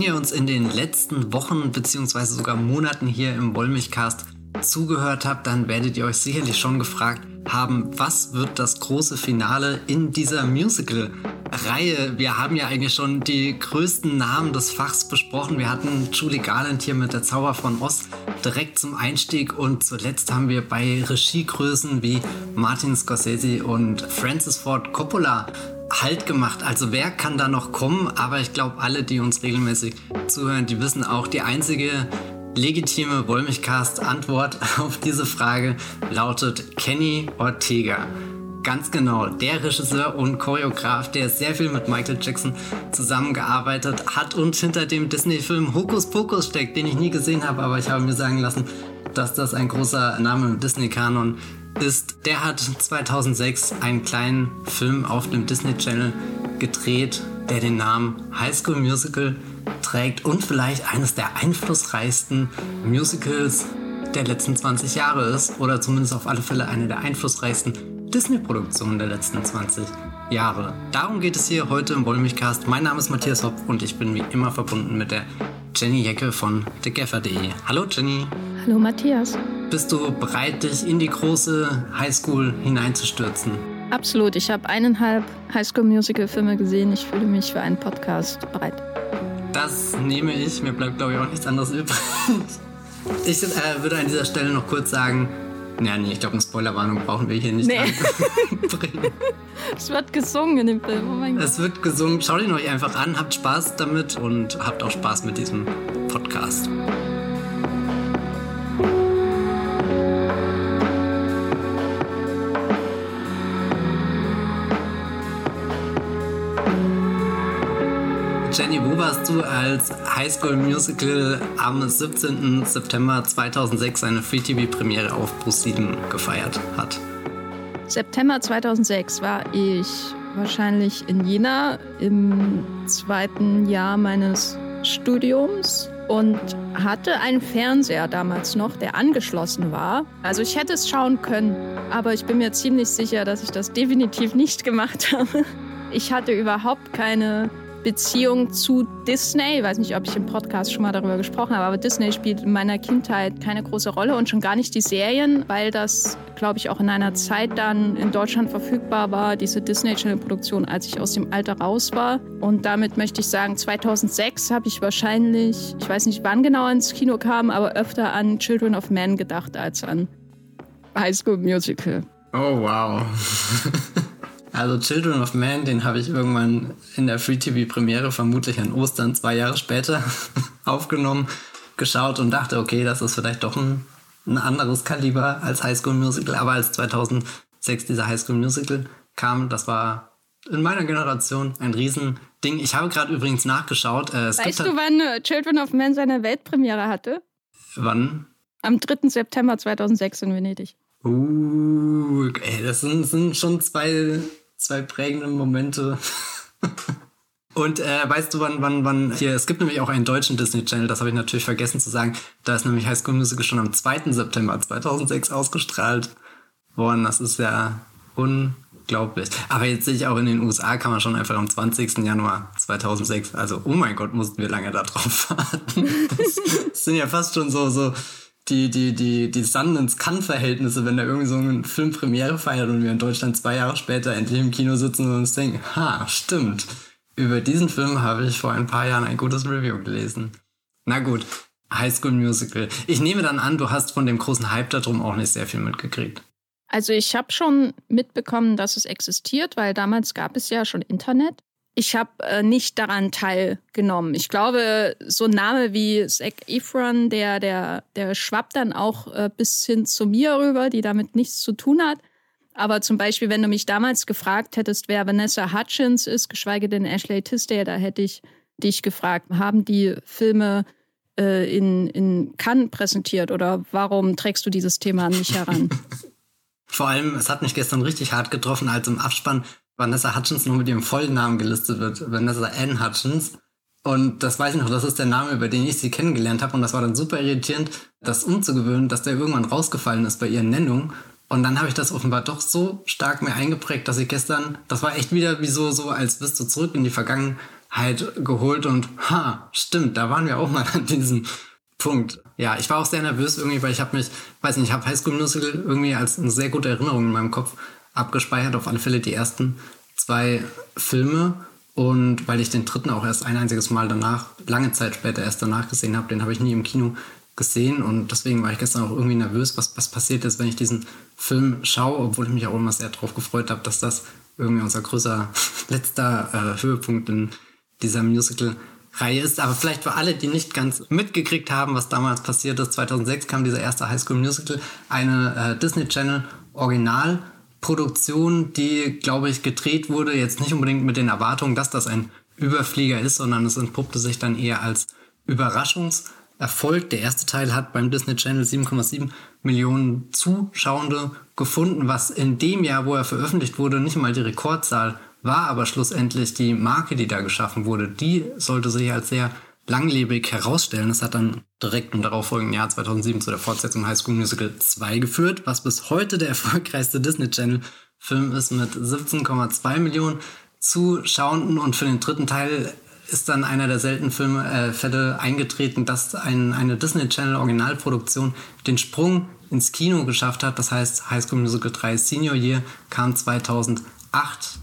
Wenn ihr uns in den letzten Wochen bzw. sogar Monaten hier im Wollmilchcast zugehört habt, dann werdet ihr euch sicherlich schon gefragt haben, was wird das große Finale in dieser Musical-Reihe? Wir haben ja eigentlich schon die größten Namen des Fachs besprochen. Wir hatten Julie Garland hier mit der Zauber von Oz direkt zum Einstieg und zuletzt haben wir bei Regiegrößen wie Martin Scorsese und Francis Ford Coppola Halt gemacht. Also wer kann da noch kommen? Aber ich glaube, alle, die uns regelmäßig zuhören, die wissen auch, die einzige legitime Wollmilchcast-Antwort auf diese Frage lautet Kenny Ortega. Ganz genau, der Regisseur und Choreograf, der sehr viel mit Michael Jackson zusammengearbeitet hat und hinter dem Disney-Film Hokus Pokus steckt, den ich nie gesehen habe, aber ich habe mir sagen lassen, dass das ein großer Name im Disney-Kanon ist. Der hat 2006 einen kleinen Film auf dem Disney Channel gedreht, der den Namen High School Musical trägt und vielleicht eines der einflussreichsten Musicals der letzten 20 Jahre ist oder zumindest auf alle Fälle eine der einflussreichsten Disney-Produktionen der letzten 20 Jahre. Darum geht es hier heute im Wollmilchcast. Mein Name ist Matthias Hopp und ich bin wie immer verbunden mit der Jenny Jecke von thegaffer.de. Hallo Jenny. Hallo Matthias. Bist du bereit, dich in die große Highschool hineinzustürzen? Absolut. Ich habe eineinhalb Highschool-Musical-Filme gesehen. Ich fühle mich für einen Podcast bereit. Das nehme ich. Mir bleibt, glaube ich, auch nichts anderes übrig. Ich äh, würde an dieser Stelle noch kurz sagen, ja, nee, ich glaube, eine Spoilerwarnung brauchen wir hier nicht nee. bringen. Es wird gesungen in dem Film. Oh mein Gott. Es wird gesungen. Schaut ihn euch einfach an, habt Spaß damit und habt auch Spaß mit diesem Podcast. Jenny, warst du, als High School Musical am 17. September 2006 seine Free-TV-Premiere auf Pro7 gefeiert hat? September 2006 war ich wahrscheinlich in Jena im zweiten Jahr meines Studiums und hatte einen Fernseher damals noch, der angeschlossen war. Also ich hätte es schauen können, aber ich bin mir ziemlich sicher, dass ich das definitiv nicht gemacht habe. Ich hatte überhaupt keine Beziehung zu Disney. Ich weiß nicht, ob ich im Podcast schon mal darüber gesprochen habe, aber Disney spielt in meiner Kindheit keine große Rolle und schon gar nicht die Serien, weil das, glaube ich, auch in einer Zeit dann in Deutschland verfügbar war, diese Disney Channel Produktion, als ich aus dem Alter raus war. Und damit möchte ich sagen, 2006 habe ich wahrscheinlich, ich weiß nicht wann genau ins Kino kam, aber öfter an Children of Men gedacht als an High School Musical. Oh, wow. Also Children of Man, den habe ich irgendwann in der Free-TV-Premiere, vermutlich an Ostern, zwei Jahre später, aufgenommen, geschaut und dachte, okay, das ist vielleicht doch ein, ein anderes Kaliber als High School Musical. Aber als 2006 dieser High School Musical kam, das war in meiner Generation ein Riesending. Ich habe gerade übrigens nachgeschaut. Äh, weißt du, wann äh, Children of Man seine Weltpremiere hatte? Wann? Am 3. September 2006 in Venedig. Uh, ey, das sind, sind schon zwei zwei prägende Momente. Und äh, weißt du, wann, wann, wann, hier, es gibt nämlich auch einen deutschen Disney Channel, das habe ich natürlich vergessen zu sagen. Da ist nämlich High School Musical schon am 2. September 2006 ausgestrahlt worden. Das ist ja unglaublich. Aber jetzt sehe ich auch in den USA kann man schon einfach am 20. Januar 2006, also oh mein Gott, mussten wir lange da drauf warten. Das, das sind ja fast schon so, so die, die, die, die Sundance-Kann-Verhältnisse, wenn da irgendwie so ein Film Premiere feiert und wir in Deutschland zwei Jahre später endlich im Kino sitzen und uns denken, ha, stimmt. Über diesen Film habe ich vor ein paar Jahren ein gutes Review gelesen. Na gut, High School Musical. Ich nehme dann an, du hast von dem großen Hype darum auch nicht sehr viel mitgekriegt. Also ich habe schon mitbekommen, dass es existiert, weil damals gab es ja schon Internet ich habe äh, nicht daran teilgenommen. Ich glaube, so ein Name wie Zac Efron, der, der, der schwappt dann auch äh, bis hin zu mir rüber, die damit nichts zu tun hat. Aber zum Beispiel, wenn du mich damals gefragt hättest, wer Vanessa Hutchins ist, geschweige denn Ashley Tisdale, da hätte ich dich gefragt, haben die Filme äh, in, in Cannes präsentiert oder warum trägst du dieses Thema nicht heran? Vor allem, es hat mich gestern richtig hart getroffen, als im Abspann Vanessa Hutchins nur mit ihrem vollen Namen gelistet wird. Vanessa Ann Hutchins. Und das weiß ich noch, das ist der Name, über den ich sie kennengelernt habe. Und das war dann super irritierend, das umzugewöhnen, dass der irgendwann rausgefallen ist bei ihren Nennungen. Und dann habe ich das offenbar doch so stark mir eingeprägt, dass ich gestern, das war echt wieder wie so, so als bist du zurück in die Vergangenheit geholt und ha, stimmt, da waren wir auch mal an diesem Punkt. Ja, ich war auch sehr nervös irgendwie, weil ich habe mich, weiß nicht, ich habe High School Musical irgendwie als eine sehr gute Erinnerung in meinem Kopf abgespeichert, auf alle Fälle die ersten zwei Filme. Und weil ich den dritten auch erst ein einziges Mal danach, lange Zeit später erst danach gesehen habe, den habe ich nie im Kino gesehen. Und deswegen war ich gestern auch irgendwie nervös, was, was passiert ist, wenn ich diesen Film schaue, obwohl ich mich auch immer sehr darauf gefreut habe, dass das irgendwie unser größer letzter äh, Höhepunkt in dieser Musical-Reihe ist. Aber vielleicht für alle, die nicht ganz mitgekriegt haben, was damals passiert ist, 2006 kam dieser erste High School Musical, eine äh, Disney Channel Original Produktion, die, glaube ich, gedreht wurde, jetzt nicht unbedingt mit den Erwartungen, dass das ein Überflieger ist, sondern es entpuppte sich dann eher als Überraschungserfolg. Der erste Teil hat beim Disney Channel 7,7 Millionen Zuschauende gefunden, was in dem Jahr, wo er veröffentlicht wurde, nicht mal die Rekordzahl war, aber schlussendlich die Marke, die da geschaffen wurde, die sollte sich als sehr langlebig herausstellen. Es hat dann direkt im darauffolgenden Jahr 2007 zu der Fortsetzung High School Musical 2 geführt, was bis heute der erfolgreichste Disney Channel Film ist mit 17,2 Millionen Zuschauenden und für den dritten Teil ist dann einer der seltenen Filme, äh, Fälle eingetreten, dass ein, eine Disney Channel Originalproduktion den Sprung ins Kino geschafft hat. Das heißt, High School Musical 3 Senior Year kam 2008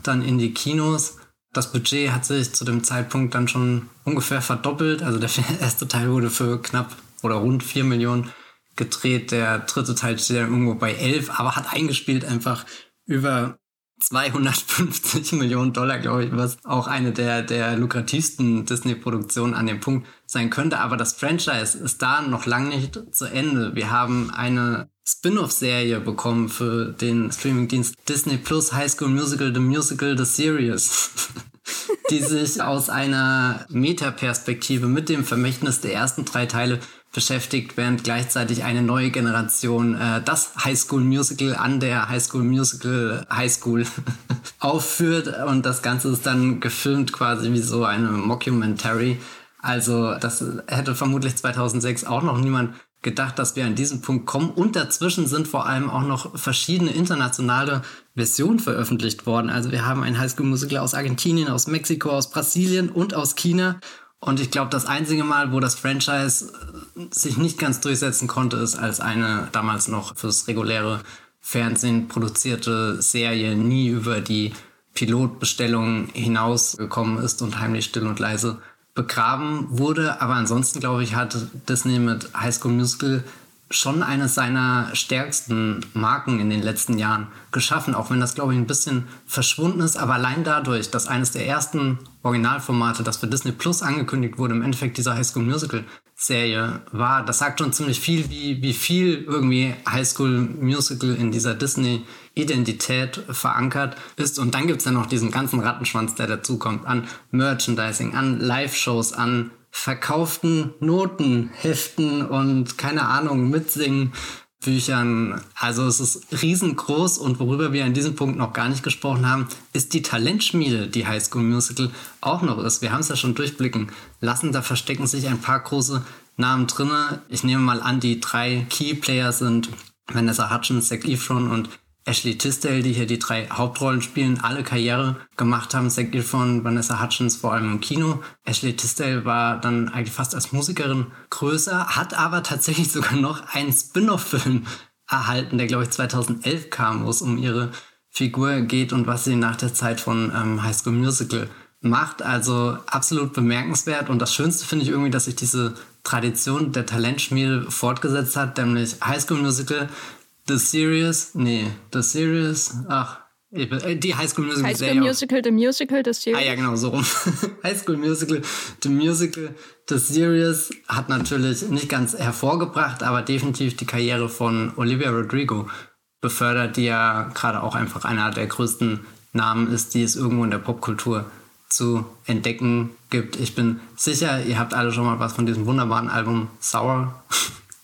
dann in die Kinos das Budget hat sich zu dem Zeitpunkt dann schon ungefähr verdoppelt. Also der erste Teil wurde für knapp oder rund 4 Millionen gedreht. Der dritte Teil steht dann irgendwo bei 11, aber hat eingespielt einfach über 250 Millionen Dollar, glaube ich, was auch eine der, der lukrativsten Disney-Produktionen an dem Punkt sein könnte. Aber das Franchise ist da noch lange nicht zu Ende. Wir haben eine Spin-off-Serie bekommen für den Streamingdienst Disney Plus High School Musical, The Musical, The Series. die sich aus einer Metaperspektive mit dem Vermächtnis der ersten drei Teile beschäftigt, während gleichzeitig eine neue Generation äh, das High School Musical an der High School Musical High School aufführt und das Ganze ist dann gefilmt quasi wie so eine Mockumentary. Also das hätte vermutlich 2006 auch noch niemand gedacht, dass wir an diesen Punkt kommen. Und dazwischen sind vor allem auch noch verschiedene internationale Versionen veröffentlicht worden. Also wir haben ein Highschool-Musical aus Argentinien, aus Mexiko, aus Brasilien und aus China. Und ich glaube, das einzige Mal, wo das Franchise äh, sich nicht ganz durchsetzen konnte, ist, als eine damals noch fürs reguläre Fernsehen produzierte Serie nie über die Pilotbestellung hinausgekommen ist und heimlich still und leise begraben wurde. Aber ansonsten, glaube ich, hat Disney mit High School Musical schon eines seiner stärksten Marken in den letzten Jahren geschaffen, auch wenn das, glaube ich, ein bisschen verschwunden ist. Aber allein dadurch, dass eines der ersten Originalformate, das für Disney Plus angekündigt wurde, im Endeffekt dieser High School Musical Serie war, das sagt schon ziemlich viel, wie, wie viel irgendwie High School Musical in dieser Disney Identität verankert ist. Und dann gibt es ja noch diesen ganzen Rattenschwanz, der dazukommt, an Merchandising, an Live-Shows, an verkauften Noten, Heften und keine Ahnung, Mitsingen. Büchern. Also es ist riesengroß und worüber wir an diesem Punkt noch gar nicht gesprochen haben, ist die Talentschmiede, die High School Musical auch noch ist. Wir haben es ja schon durchblicken lassen, da verstecken sich ein paar große Namen drin. Ich nehme mal an, die drei Key Player sind Vanessa Hutchins, Zac Efron und Ashley Tisdale, die hier die drei Hauptrollen spielen, alle Karriere gemacht haben. Zac Efron, Vanessa Hutchins vor allem im Kino. Ashley Tisdale war dann eigentlich fast als Musikerin größer, hat aber tatsächlich sogar noch einen Spin-off-Film erhalten, der glaube ich 2011 kam, wo es um ihre Figur geht und was sie nach der Zeit von ähm, High School Musical macht. Also absolut bemerkenswert. Und das Schönste finde ich irgendwie, dass sich diese Tradition der Talentschmiede fortgesetzt hat, nämlich High School Musical The Series, nee, The Series, ach, äh, die High School Musical. High School Musical, The Musical, The Series. Ah ja, genau, so rum. High School Musical, The Musical, The Series hat natürlich nicht ganz hervorgebracht, aber definitiv die Karriere von Olivia Rodrigo befördert, die ja gerade auch einfach einer der größten Namen ist, die es irgendwo in der Popkultur zu entdecken gibt. Ich bin sicher, ihr habt alle schon mal was von diesem wunderbaren Album Sour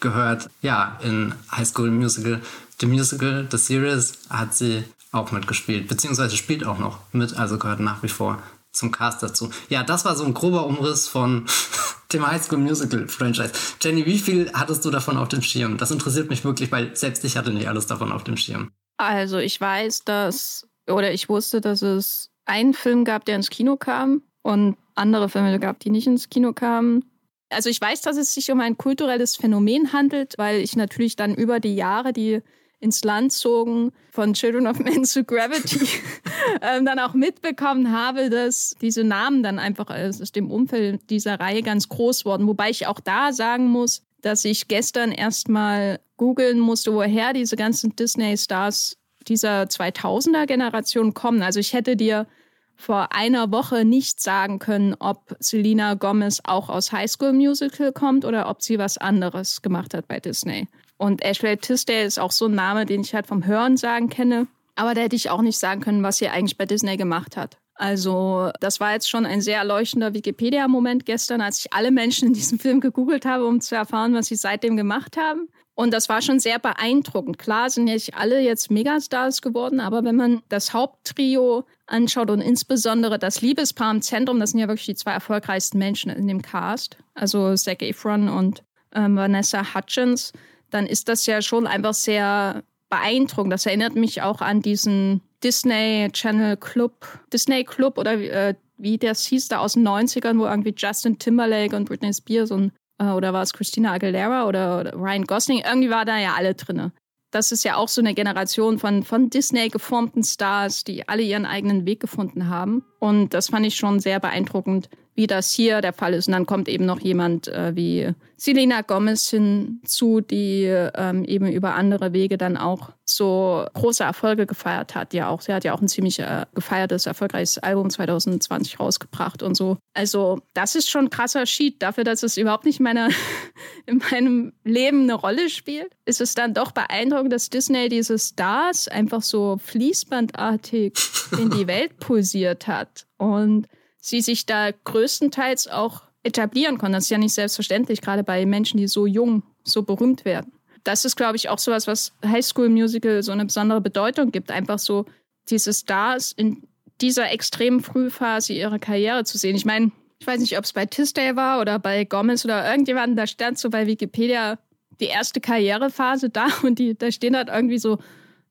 gehört. Ja, in High School Musical, The Musical, The Series hat sie auch mitgespielt, beziehungsweise spielt auch noch mit, also gehört nach wie vor zum Cast dazu. Ja, das war so ein grober Umriss von dem High School Musical Franchise. Jenny, wie viel hattest du davon auf dem Schirm? Das interessiert mich wirklich, weil selbst ich hatte nicht alles davon auf dem Schirm. Also ich weiß, dass, oder ich wusste, dass es einen Film gab, der ins Kino kam und andere Filme gab, die nicht ins Kino kamen. Also ich weiß, dass es sich um ein kulturelles Phänomen handelt, weil ich natürlich dann über die Jahre, die ins Land zogen, von Children of Men zu Gravity, ähm, dann auch mitbekommen habe, dass diese Namen dann einfach aus dem Umfeld dieser Reihe ganz groß wurden. Wobei ich auch da sagen muss, dass ich gestern erstmal googeln musste, woher diese ganzen Disney-Stars dieser 2000er-Generation kommen. Also ich hätte dir vor einer Woche nicht sagen können, ob Selena Gomez auch aus High School Musical kommt oder ob sie was anderes gemacht hat bei Disney. Und Ashley Tisdale ist auch so ein Name, den ich halt vom Hören sagen kenne. Aber da hätte ich auch nicht sagen können, was sie eigentlich bei Disney gemacht hat. Also, das war jetzt schon ein sehr erleuchtender Wikipedia-Moment gestern, als ich alle Menschen in diesem Film gegoogelt habe, um zu erfahren, was sie seitdem gemacht haben. Und das war schon sehr beeindruckend. Klar sind nicht alle jetzt Megastars geworden, aber wenn man das Haupttrio anschaut und insbesondere das Liebespaar im Zentrum, das sind ja wirklich die zwei erfolgreichsten Menschen in dem Cast, also Zac Efron und ähm, Vanessa Hutchins, dann ist das ja schon einfach sehr beeindruckend. Das erinnert mich auch an diesen Disney Channel Club, Disney Club oder äh, wie das hieß da aus den 90ern, wo irgendwie Justin Timberlake und Britney Spears und oder war es Christina Aguilera oder, oder, Ryan Gosling, irgendwie war da ja alle drinne. Das ist ja auch so eine Generation von, von Disney geformten Stars, die alle ihren eigenen Weg gefunden haben. Und das fand ich schon sehr beeindruckend, wie das hier der Fall ist. Und dann kommt eben noch jemand äh, wie Selena Gomez hinzu, die ähm, eben über andere Wege dann auch so große Erfolge gefeiert hat. Ja, auch sie hat ja auch ein ziemlich äh, gefeiertes, erfolgreiches Album 2020 rausgebracht und so. Also das ist schon ein krasser Sheet dafür, dass es überhaupt nicht meine, in meinem Leben eine Rolle spielt. Ist es dann doch beeindruckend, dass Disney diese Stars einfach so fließbandartig in die Welt pulsiert hat und sie sich da größtenteils auch etablieren konnten. Das ist ja nicht selbstverständlich, gerade bei Menschen, die so jung, so berühmt werden. Das ist, glaube ich, auch sowas, was High School Musical so eine besondere Bedeutung gibt. Einfach so diese Stars in dieser extremen Frühphase ihrer Karriere zu sehen. Ich meine, ich weiß nicht, ob es bei Tisdale war oder bei Gomez oder irgendjemandem, da stand so bei Wikipedia die erste Karrierephase da und die, da stehen halt irgendwie so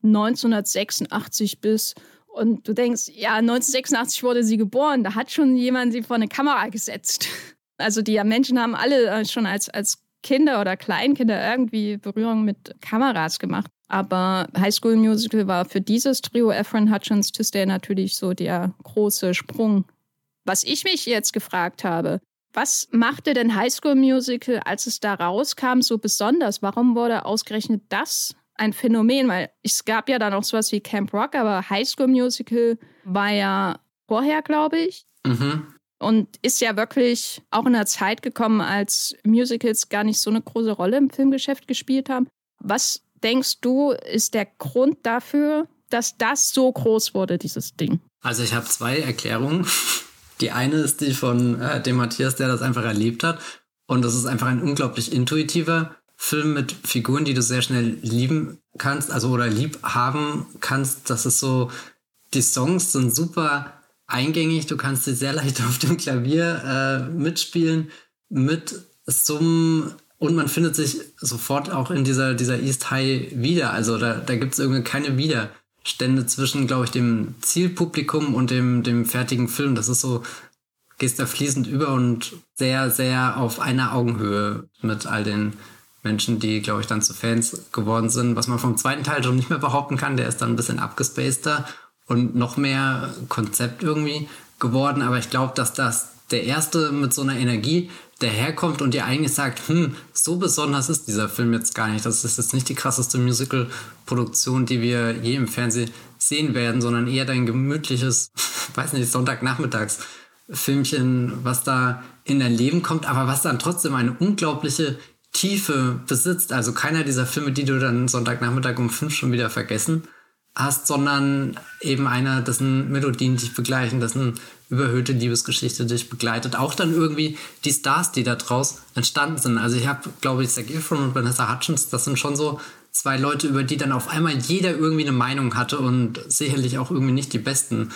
1986 bis und du denkst, ja, 1986 wurde sie geboren, da hat schon jemand sie vor eine Kamera gesetzt. Also die Menschen haben alle äh, schon als, als Kinder oder Kleinkinder irgendwie Berührung mit Kameras gemacht. Aber High School Musical war für dieses Trio Efron Hutchins Tisdale natürlich so der große Sprung. Was ich mich jetzt gefragt habe, was machte denn High School Musical, als es da rauskam, so besonders? Warum wurde ausgerechnet das ein Phänomen, weil es gab ja dann auch sowas wie Camp Rock, aber High School Musical war ja vorher, glaube ich. Mhm. Und ist ja wirklich auch in einer Zeit gekommen, als Musicals gar nicht so eine große Rolle im Filmgeschäft gespielt haben. Was denkst du, ist der Grund dafür, dass das so groß wurde, dieses Ding? Also ich habe zwei Erklärungen. Die eine ist die von äh, dem Matthias, der das einfach erlebt hat. Und das ist einfach ein unglaublich intuitiver Film mit Figuren, die du sehr schnell lieben kannst, also oder lieb haben kannst. Das ist so, die Songs sind super eingängig, du kannst sie sehr leicht auf dem Klavier äh, mitspielen, mit Summen und man findet sich sofort auch in dieser, dieser East High wieder. Also da, da gibt es irgendwie keine Widerstände zwischen, glaube ich, dem Zielpublikum und dem, dem fertigen Film. Das ist so, gehst da fließend über und sehr, sehr auf einer Augenhöhe mit all den Menschen, die, glaube ich, dann zu Fans geworden sind, was man vom zweiten Teil schon nicht mehr behaupten kann. Der ist dann ein bisschen abgespaceder und noch mehr Konzept irgendwie geworden. Aber ich glaube, dass das der erste mit so einer Energie daherkommt und dir eigentlich sagt, hm, so besonders ist dieser Film jetzt gar nicht. Das ist jetzt nicht die krasseste Musical-Produktion, die wir je im Fernsehen sehen werden, sondern eher dein gemütliches, weiß nicht, Sonntagnachmittags-Filmchen, was da in dein Leben kommt, aber was dann trotzdem eine unglaubliche Tiefe besitzt. Also keiner dieser Filme, die du dann Sonntagnachmittag um fünf schon wieder vergessen hast, sondern eben einer, dessen Melodien dich begleichen, dessen überhöhte Liebesgeschichte dich begleitet. Auch dann irgendwie die Stars, die da draus entstanden sind. Also ich habe, glaube ich, Zac Efron und Vanessa Hutchins, das sind schon so zwei Leute, über die dann auf einmal jeder irgendwie eine Meinung hatte und sicherlich auch irgendwie nicht die besten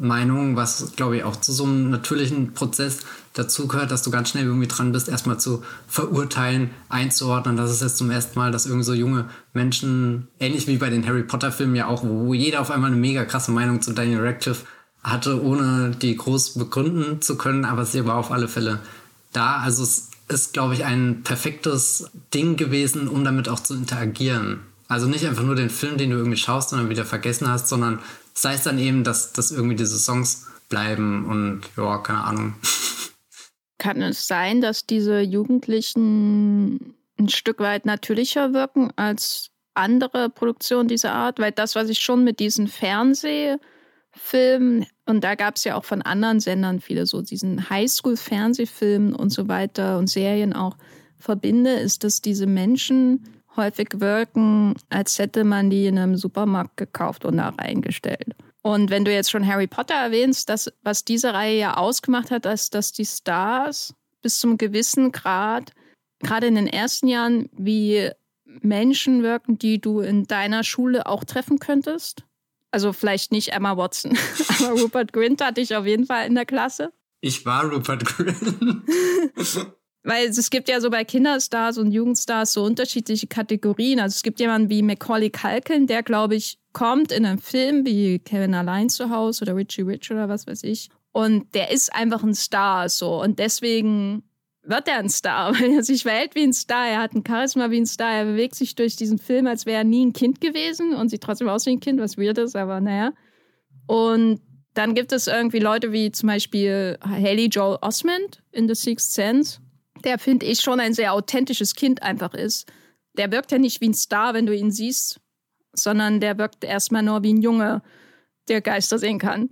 Meinung, was glaube ich auch zu so einem natürlichen Prozess dazugehört, dass du ganz schnell irgendwie dran bist, erstmal zu verurteilen, einzuordnen. Das ist jetzt zum ersten Mal, dass irgendwie so junge Menschen, ähnlich wie bei den Harry Potter Filmen ja auch, wo jeder auf einmal eine mega krasse Meinung zu Daniel Radcliffe hatte, ohne die groß begründen zu können, aber sie war auf alle Fälle da. Also es ist, glaube ich, ein perfektes Ding gewesen, um damit auch zu interagieren. Also nicht einfach nur den Film, den du irgendwie schaust und dann wieder vergessen hast, sondern sei es dann eben, dass, dass irgendwie diese Songs bleiben und ja, keine Ahnung. Kann es sein, dass diese Jugendlichen ein Stück weit natürlicher wirken als andere Produktionen dieser Art? Weil das, was ich schon mit diesen Fernsehfilmen, und da gab es ja auch von anderen Sendern viele so, diesen Highschool-Fernsehfilmen und so weiter und Serien auch verbinde, ist, dass diese Menschen häufig wirken, als hätte man die in einem Supermarkt gekauft und da reingestellt. Und wenn du jetzt schon Harry Potter erwähnst, das, was diese Reihe ja ausgemacht hat, ist, dass die Stars bis zum gewissen Grad, gerade in den ersten Jahren, wie Menschen wirken, die du in deiner Schule auch treffen könntest. Also vielleicht nicht Emma Watson, aber Rupert Grint hatte ich auf jeden Fall in der Klasse. Ich war Rupert Grint. Weil es gibt ja so bei Kinderstars und Jugendstars so unterschiedliche Kategorien. Also es gibt jemanden wie Macaulay Culkin, der, glaube ich, kommt in einem Film wie Kevin Allein zu Hause oder Richie Rich oder was weiß ich. Und der ist einfach ein Star so. Und deswegen wird er ein Star, weil er sich verhält wie ein Star. Er hat ein Charisma wie ein Star. Er bewegt sich durch diesen Film, als wäre er nie ein Kind gewesen und sieht trotzdem aus wie ein Kind, was weird ist, aber naja. Und dann gibt es irgendwie Leute wie zum Beispiel Haley Joel Osment in The Sixth Sense der, finde ich, schon ein sehr authentisches Kind einfach ist. Der wirkt ja nicht wie ein Star, wenn du ihn siehst, sondern der wirkt erstmal nur wie ein Junge, der Geister sehen kann.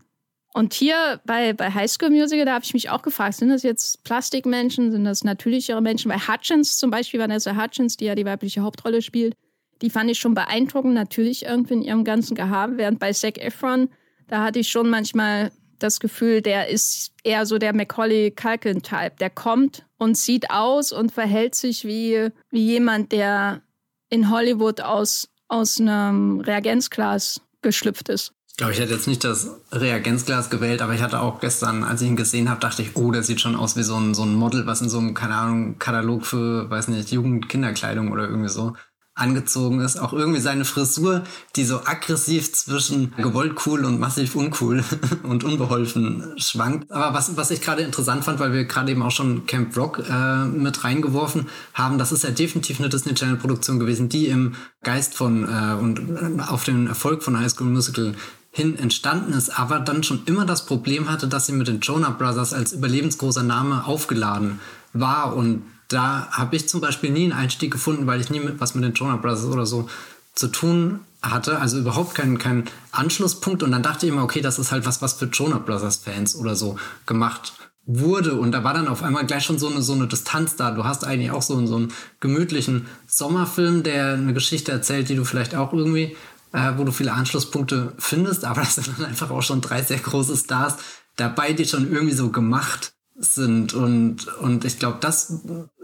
Und hier bei, bei High School Musical, da habe ich mich auch gefragt, sind das jetzt Plastikmenschen, sind das natürlichere Menschen? Bei Hutchins zum Beispiel, Vanessa Hutchins, die ja die weibliche Hauptrolle spielt, die fand ich schon beeindruckend, natürlich irgendwie in ihrem ganzen Gehabe, während bei Zac Efron, da hatte ich schon manchmal das Gefühl, der ist eher so der Macaulay Culkin-Type. Der kommt und sieht aus und verhält sich wie, wie jemand, der in Hollywood aus, aus einem Reagenzglas geschlüpft ist. Ich glaube, ich hätte jetzt nicht das Reagenzglas gewählt, aber ich hatte auch gestern, als ich ihn gesehen habe, dachte ich, oh, der sieht schon aus wie so ein, so ein Model, was in so einem, keine Ahnung, Katalog für, weiß nicht, Jugend-Kinderkleidung oder irgendwie so angezogen ist. Auch irgendwie seine Frisur, die so aggressiv zwischen gewollt cool und massiv uncool und unbeholfen schwankt. Aber was, was ich gerade interessant fand, weil wir gerade eben auch schon Camp Rock äh, mit reingeworfen haben, das ist ja definitiv eine Disney Channel Produktion gewesen, die im Geist von äh, und äh, auf den Erfolg von High School Musical hin entstanden ist, aber dann schon immer das Problem hatte, dass sie mit den Jonah Brothers als überlebensgroßer Name aufgeladen war und da habe ich zum Beispiel nie einen Einstieg gefunden, weil ich nie mit, was mit den Jonah Brothers oder so zu tun hatte, also überhaupt keinen kein Anschlusspunkt. Und dann dachte ich immer, okay, das ist halt was, was für Jonah Brothers Fans oder so gemacht wurde. Und da war dann auf einmal gleich schon so eine, so eine Distanz da. Du hast eigentlich auch so, so einen gemütlichen Sommerfilm, der eine Geschichte erzählt, die du vielleicht auch irgendwie, äh, wo du viele Anschlusspunkte findest. Aber das sind dann einfach auch schon drei sehr große Stars dabei, die schon irgendwie so gemacht sind. Und, und ich glaube, das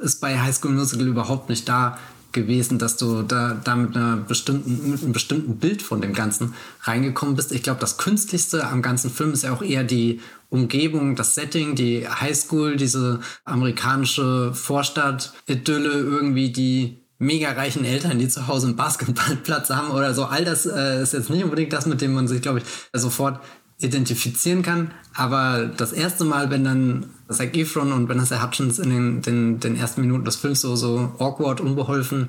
ist bei High School Musical überhaupt nicht da gewesen, dass du da, da mit, einer bestimmten, mit einem bestimmten Bild von dem Ganzen reingekommen bist. Ich glaube, das Künstlichste am ganzen Film ist ja auch eher die Umgebung, das Setting, die Highschool, diese amerikanische Vorstadt-Idylle, irgendwie die mega reichen Eltern, die zu Hause einen Basketballplatz haben oder so. All das äh, ist jetzt nicht unbedingt das, mit dem man sich, glaube ich, sofort identifizieren kann. Aber das erste Mal, wenn dann Zac Efron und Vanessa Hutchins in den, den, den ersten Minuten des Films so, so awkward, unbeholfen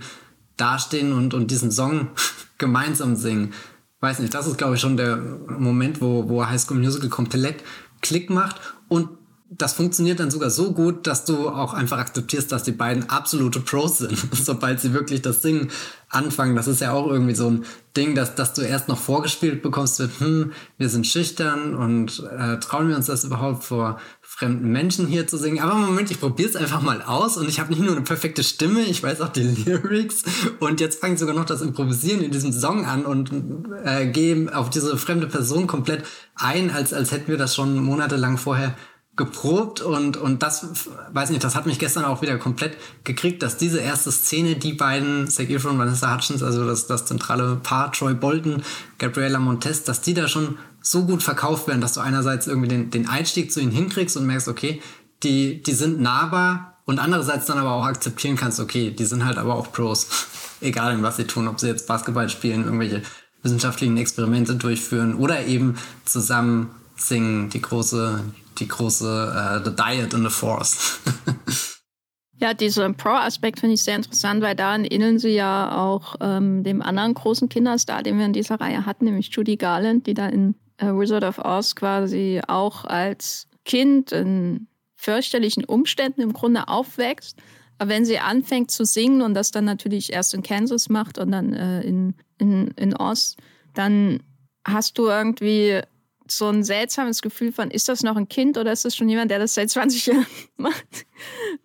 dastehen und, und diesen Song gemeinsam singen, weiß nicht, das ist, glaube ich, schon der Moment, wo, wo High School Musical komplett Klick macht und das funktioniert dann sogar so gut, dass du auch einfach akzeptierst, dass die beiden absolute Pros sind, sobald sie wirklich das Singen anfangen. Das ist ja auch irgendwie so ein Ding, dass, dass du erst noch vorgespielt bekommst wird, hm, wir sind schüchtern und äh, trauen wir uns das überhaupt vor fremden Menschen hier zu singen. Aber Moment, ich probiere es einfach mal aus und ich habe nicht nur eine perfekte Stimme, ich weiß auch die Lyrics und jetzt fange ich sogar noch das Improvisieren in diesem Song an und äh, gehe auf diese fremde Person komplett ein, als, als hätten wir das schon monatelang vorher geprobt und, und das, weiß nicht, das hat mich gestern auch wieder komplett gekriegt, dass diese erste Szene, die beiden, Zac Efron und Vanessa Hutchins, also das, das zentrale Paar, Troy Bolton, Gabriela Montez, dass die da schon so gut verkauft werden, dass du einerseits irgendwie den, den Einstieg zu ihnen hinkriegst und merkst, okay, die, die sind nahbar und andererseits dann aber auch akzeptieren kannst, okay, die sind halt aber auch Pros. Egal in was sie tun, ob sie jetzt Basketball spielen, irgendwelche wissenschaftlichen Experimente durchführen oder eben zusammen singen, die große, die große uh, The Diet in the Force. ja, dieser Pro-Aspekt finde ich sehr interessant, weil da ähneln sie ja auch ähm, dem anderen großen Kinderstar, den wir in dieser Reihe hatten, nämlich Judy Garland, die da in uh, Wizard of Oz quasi auch als Kind in fürchterlichen Umständen im Grunde aufwächst. Aber wenn sie anfängt zu singen und das dann natürlich erst in Kansas macht und dann äh, in, in, in Oz, dann hast du irgendwie so ein seltsames Gefühl von, ist das noch ein Kind oder ist das schon jemand, der das seit 20 Jahren macht?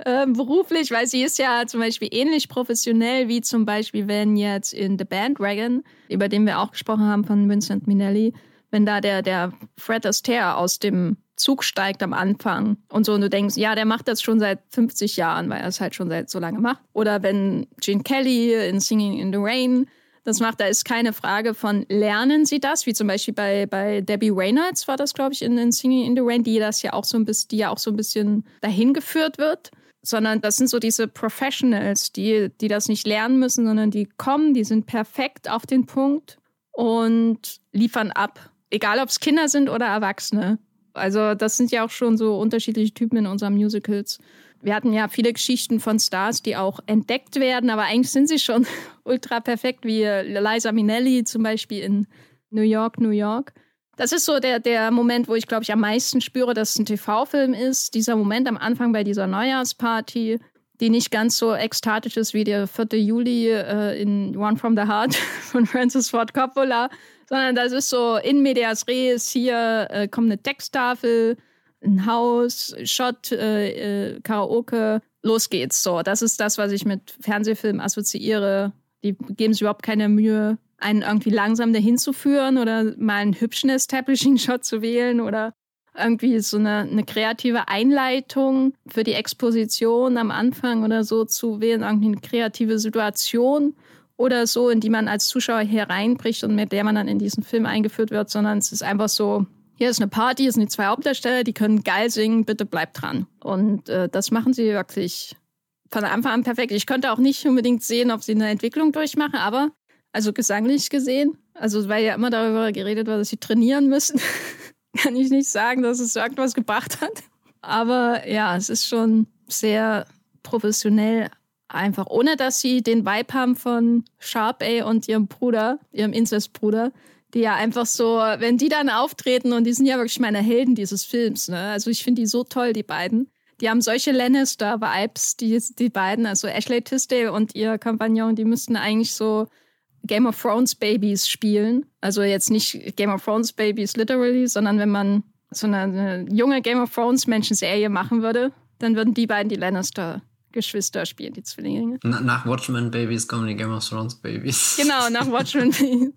ähm, beruflich, weil sie ist ja zum Beispiel ähnlich professionell wie zum Beispiel, wenn jetzt in The Bandwagon, über den wir auch gesprochen haben von Vincent Minnelli, wenn da der, der Fred Astaire aus dem Zug steigt am Anfang und so und du denkst, ja, der macht das schon seit 50 Jahren, weil er es halt schon seit so lange macht. Oder wenn Gene Kelly in Singing in the Rain das macht, da ist keine Frage von, lernen sie das? Wie zum Beispiel bei, bei Debbie Reynolds war das, glaube ich, in, in Singing in the Rain, die das ja auch so ein bisschen, die ja auch so ein bisschen dahin geführt wird. Sondern das sind so diese Professionals, die, die das nicht lernen müssen, sondern die kommen, die sind perfekt auf den Punkt und liefern ab. Egal, ob es Kinder sind oder Erwachsene. Also das sind ja auch schon so unterschiedliche Typen in unseren Musicals. Wir hatten ja viele Geschichten von Stars, die auch entdeckt werden, aber eigentlich sind sie schon ultra perfekt, wie Liza Minnelli zum Beispiel in New York, New York. Das ist so der, der Moment, wo ich, glaube ich, am meisten spüre, dass es ein TV-Film ist. Dieser Moment am Anfang bei dieser Neujahrsparty, die nicht ganz so ekstatisch ist wie der 4. Juli äh, in One from the Heart von Francis Ford Coppola, sondern das ist so in medias res, hier äh, kommt eine Texttafel, ein Haus, Shot, äh, äh, Karaoke, los geht's. So, das ist das, was ich mit Fernsehfilmen assoziiere. Die geben sich überhaupt keine Mühe, einen irgendwie langsam dahin zu führen oder mal einen hübschen Establishing-Shot zu wählen oder irgendwie so eine, eine kreative Einleitung für die Exposition am Anfang oder so zu wählen, irgendwie eine kreative Situation oder so, in die man als Zuschauer hereinbricht und mit der man dann in diesen Film eingeführt wird, sondern es ist einfach so, hier ist eine Party, hier sind die zwei Hauptdarsteller, die können geil singen, bitte bleibt dran. Und äh, das machen sie wirklich von Anfang an perfekt. Ich könnte auch nicht unbedingt sehen, ob sie eine Entwicklung durchmachen, aber also gesanglich gesehen, also weil ja immer darüber geredet wird, dass sie trainieren müssen, kann ich nicht sagen, dass es irgendwas gebracht hat. Aber ja, es ist schon sehr professionell einfach, ohne dass sie den Vibe haben von Sharp A und ihrem Bruder, ihrem Incest-Bruder, die ja einfach so, wenn die dann auftreten und die sind ja wirklich meine Helden dieses Films, ne? Also ich finde die so toll, die beiden. Die haben solche Lannister-Vibes, die, die beiden, also Ashley Tisdale und ihr Kompagnon, die müssten eigentlich so Game of Thrones Babies spielen. Also jetzt nicht Game of Thrones Babies literally, sondern wenn man so eine, eine junge Game of Thrones Menschen-Serie machen würde, dann würden die beiden die Lannister Geschwister spielen, die Zwillinge. Na, nach Watchmen Babies kommen die Game of Thrones Babies. Genau, nach Watchmen Babies.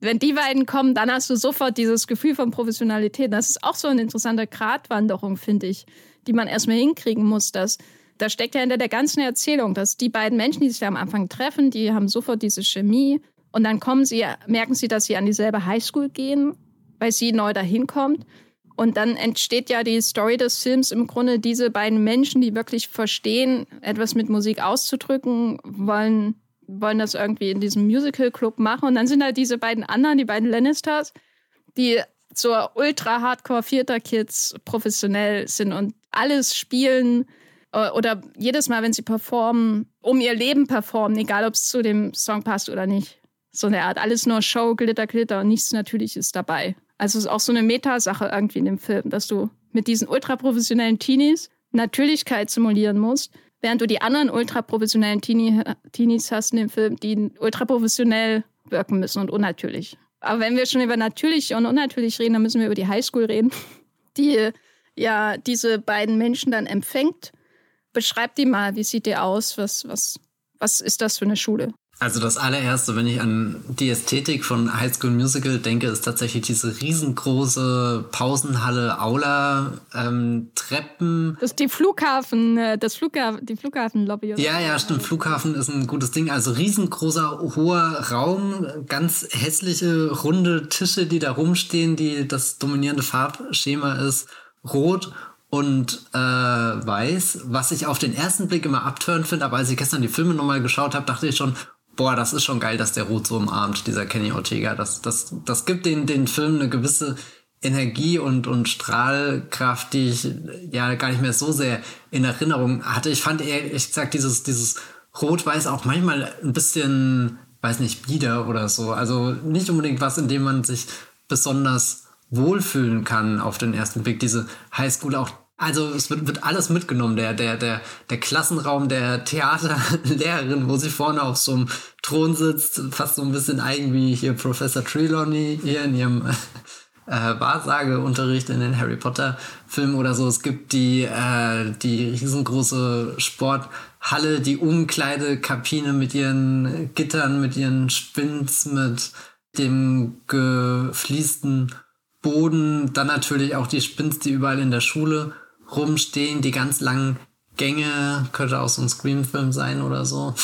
Wenn die beiden kommen, dann hast du sofort dieses Gefühl von Professionalität. Das ist auch so eine interessante Gratwanderung, finde ich, die man erstmal hinkriegen muss. Dass, da steckt ja hinter der ganzen Erzählung, dass die beiden Menschen, die sich am Anfang treffen, die haben sofort diese Chemie. Und dann kommen sie, merken sie, dass sie an dieselbe Highschool gehen, weil sie neu dahin kommt. Und dann entsteht ja die Story des Films im Grunde diese beiden Menschen, die wirklich verstehen, etwas mit Musik auszudrücken, wollen, wollen das irgendwie in diesem Musical-Club machen. Und dann sind halt diese beiden anderen, die beiden Lannisters, die so ultra hardcore Vierter Kids professionell sind und alles spielen äh, oder jedes Mal, wenn sie performen, um ihr Leben performen, egal ob es zu dem Song passt oder nicht. So eine Art, alles nur Show, Glitter, Glitter und nichts Natürliches dabei. Also es ist auch so eine Metasache irgendwie in dem Film, dass du mit diesen ultraprofessionellen Teenies Natürlichkeit simulieren musst, während du die anderen ultraprofessionellen Teenie, Teenies hast in dem Film, die ultraprofessionell wirken müssen und unnatürlich. Aber wenn wir schon über natürlich und unnatürlich reden, dann müssen wir über die Highschool reden, die ja diese beiden Menschen dann empfängt. Beschreib die mal, wie sieht die aus? Was, was, was ist das für eine Schule? Also das allererste, wenn ich an die Ästhetik von High School Musical denke, ist tatsächlich diese riesengroße Pausenhalle, Aula, ähm, Treppen. Das ist die Flughafen, äh, das Flughafen, die Flughafenlobby. Ja, ja, stimmt. Flughafen ist ein gutes Ding. Also riesengroßer, hoher Raum, ganz hässliche, runde Tische, die da rumstehen, die das dominierende Farbschema ist. Rot und äh, weiß, was ich auf den ersten Blick immer abtören finde, aber als ich gestern die Filme nochmal geschaut habe, dachte ich schon, boah, das ist schon geil, dass der Rot so umarmt, dieser Kenny Ortega. Das, das, das gibt den, den Film eine gewisse Energie und, und Strahlkraft, die ich ja gar nicht mehr so sehr in Erinnerung hatte. Ich fand ehrlich gesagt dieses, dieses Rot-Weiß auch manchmal ein bisschen, weiß nicht, bieder oder so. Also nicht unbedingt was, in dem man sich besonders wohlfühlen kann auf den ersten Blick. Diese Highschool auch also es wird, wird alles mitgenommen. Der, der, der, der Klassenraum der Theaterlehrerin, wo sie vorne auf so einem Thron sitzt, fast so ein bisschen eigen wie hier Professor Trelawney hier in ihrem äh, Wahrsageunterricht in den Harry Potter Filmen oder so. Es gibt die, äh, die riesengroße Sporthalle, die Umkleidekabine mit ihren Gittern, mit ihren Spins, mit dem gefliesten Boden, dann natürlich auch die Spins, die überall in der Schule rumstehen, die ganz langen Gänge, könnte auch so ein Scream-Film sein oder so.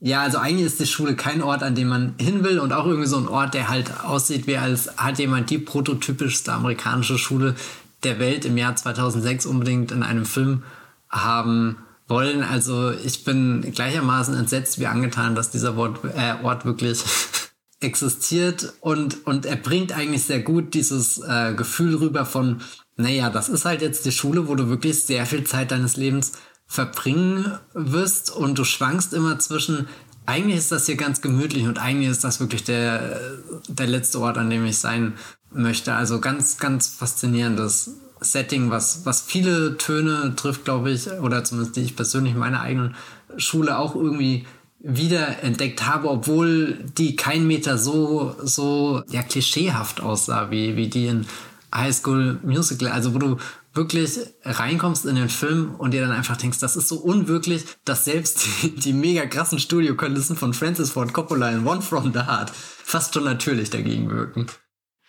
ja, also eigentlich ist die Schule kein Ort, an dem man hin will und auch irgendwie so ein Ort, der halt aussieht, wie als hat jemand die prototypischste amerikanische Schule der Welt im Jahr 2006 unbedingt in einem Film haben wollen. Also ich bin gleichermaßen entsetzt wie angetan, dass dieser Wort, äh, Ort wirklich existiert und, und er bringt eigentlich sehr gut dieses äh, Gefühl rüber von, naja, das ist halt jetzt die Schule, wo du wirklich sehr viel Zeit deines Lebens verbringen wirst und du schwankst immer zwischen, eigentlich ist das hier ganz gemütlich und eigentlich ist das wirklich der, der letzte Ort, an dem ich sein möchte. Also ganz, ganz faszinierendes Setting, was, was viele Töne trifft, glaube ich, oder zumindest die ich persönlich in meiner eigenen Schule auch irgendwie wiederentdeckt habe, obwohl die kein Meter so, so ja, klischeehaft aussah, wie, wie die in High School Musical. Also wo du wirklich reinkommst in den Film und dir dann einfach denkst, das ist so unwirklich, dass selbst die, die mega krassen Studiokulissen von Francis Ford Coppola in One from the Heart fast schon natürlich dagegen wirken.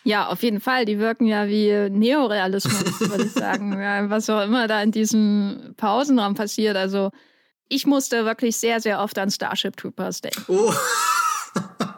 Ja, auf jeden Fall. Die wirken ja wie Neorealismus, würde ich sagen. Ja, was auch immer da in diesem Pausenraum passiert. Also ich musste wirklich sehr, sehr oft an Starship Troopers denken. Oh.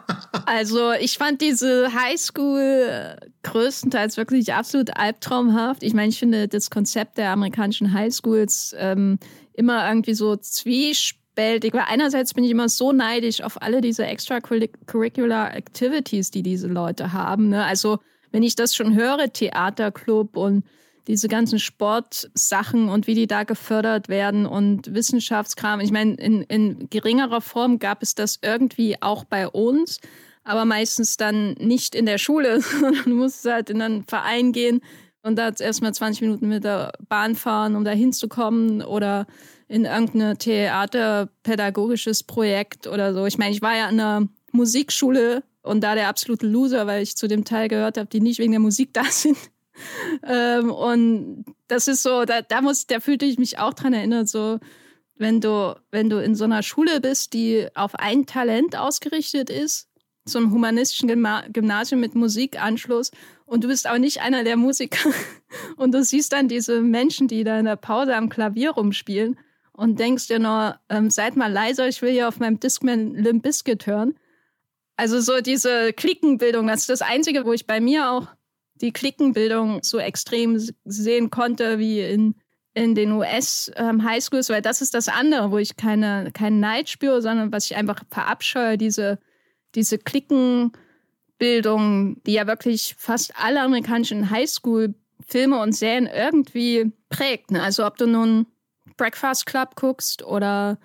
also ich fand diese Highschool äh, größtenteils wirklich absolut albtraumhaft. Ich meine, ich finde das Konzept der amerikanischen Highschools ähm, immer irgendwie so zwiespältig. Weil einerseits bin ich immer so neidisch auf alle diese extracurricular Activities, die diese Leute haben. Ne? Also wenn ich das schon höre, Theaterclub und diese ganzen Sportsachen und wie die da gefördert werden und Wissenschaftskram. Ich meine, in, in geringerer Form gab es das irgendwie auch bei uns, aber meistens dann nicht in der Schule, sondern du musst halt in einen Verein gehen und da erstmal 20 Minuten mit der Bahn fahren, um da hinzukommen oder in irgendein theaterpädagogisches Projekt oder so. Ich meine, ich war ja in einer Musikschule und da der absolute Loser, weil ich zu dem Teil gehört habe, die nicht wegen der Musik da sind ähm, und das ist so, da, da muss, da fühlte ich mich auch dran erinnert, so, wenn du, wenn du in so einer Schule bist, die auf ein Talent ausgerichtet ist, einem humanistischen Gymnasium mit Musikanschluss und du bist auch nicht einer der Musiker und du siehst dann diese Menschen, die da in der Pause am Klavier rumspielen und denkst dir nur, ähm, seid mal leiser, ich will hier auf meinem Discman Limp Bizkit hören. Also so diese Klickenbildung, das ist das Einzige, wo ich bei mir auch die Klickenbildung so extrem sehen konnte wie in, in den US-Highschools, ähm, weil das ist das andere, wo ich keine, keinen Neid spüre, sondern was ich einfach verabscheue, diese, diese Klickenbildung, die ja wirklich fast alle amerikanischen Highschool-Filme und Serien irgendwie prägt. Ne? Also ob du nun Breakfast Club guckst oder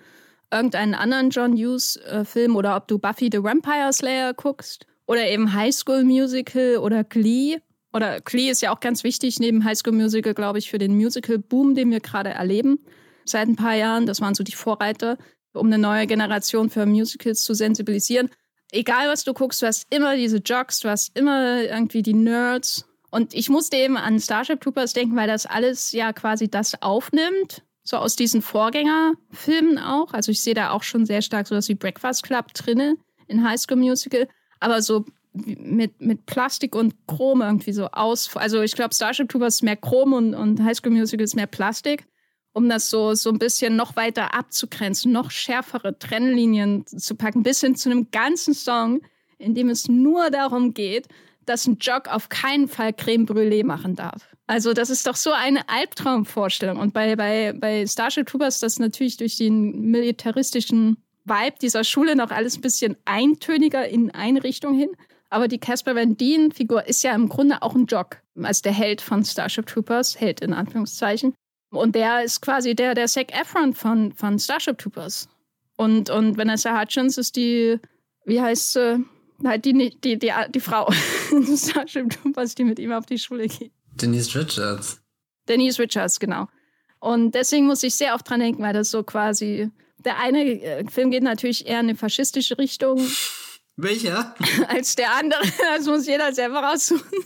irgendeinen anderen John Hughes-Film äh, oder ob du Buffy the Vampire Slayer guckst oder eben High School Musical oder Glee oder Glee ist ja auch ganz wichtig neben High School Musical, glaube ich, für den Musical-Boom, den wir gerade erleben seit ein paar Jahren. Das waren so die Vorreiter, um eine neue Generation für Musicals zu sensibilisieren. Egal, was du guckst, du hast immer diese Jocks, du hast immer irgendwie die Nerds. Und ich musste eben an Starship Troopers denken, weil das alles ja quasi das aufnimmt, so aus diesen Vorgängerfilmen auch. Also ich sehe da auch schon sehr stark so was wie Breakfast Club drinne in High School Musical. Aber so mit, mit Plastik und Chrom irgendwie so aus. Also ich glaube, Starship Troopers ist mehr Chrom und, und High School Musical ist mehr Plastik, um das so, so ein bisschen noch weiter abzugrenzen, noch schärfere Trennlinien zu packen, bis hin zu einem ganzen Song, in dem es nur darum geht, dass ein Jock auf keinen Fall Creme Brûlée machen darf. Also das ist doch so eine Albtraumvorstellung. Und bei, bei, bei Starship Troopers das natürlich durch den militaristischen Vibe dieser Schule noch alles ein bisschen eintöniger in eine Richtung hin. Aber die Casper Van Dien-Figur ist ja im Grunde auch ein Jock, als der Held von Starship Troopers, Held in Anführungszeichen. Und der ist quasi der, der Zac Efron von, von Starship Troopers. Und, und Vanessa Hutchins ist die, wie heißt sie? Halt die, die, die, die Frau Starship Troopers, die mit ihm auf die Schule geht. Denise Richards. Denise Richards, genau. Und deswegen muss ich sehr oft dran denken, weil das so quasi. Der eine äh, Film geht natürlich eher in eine faschistische Richtung. Welcher? Als der andere. Das muss jeder selber raussuchen.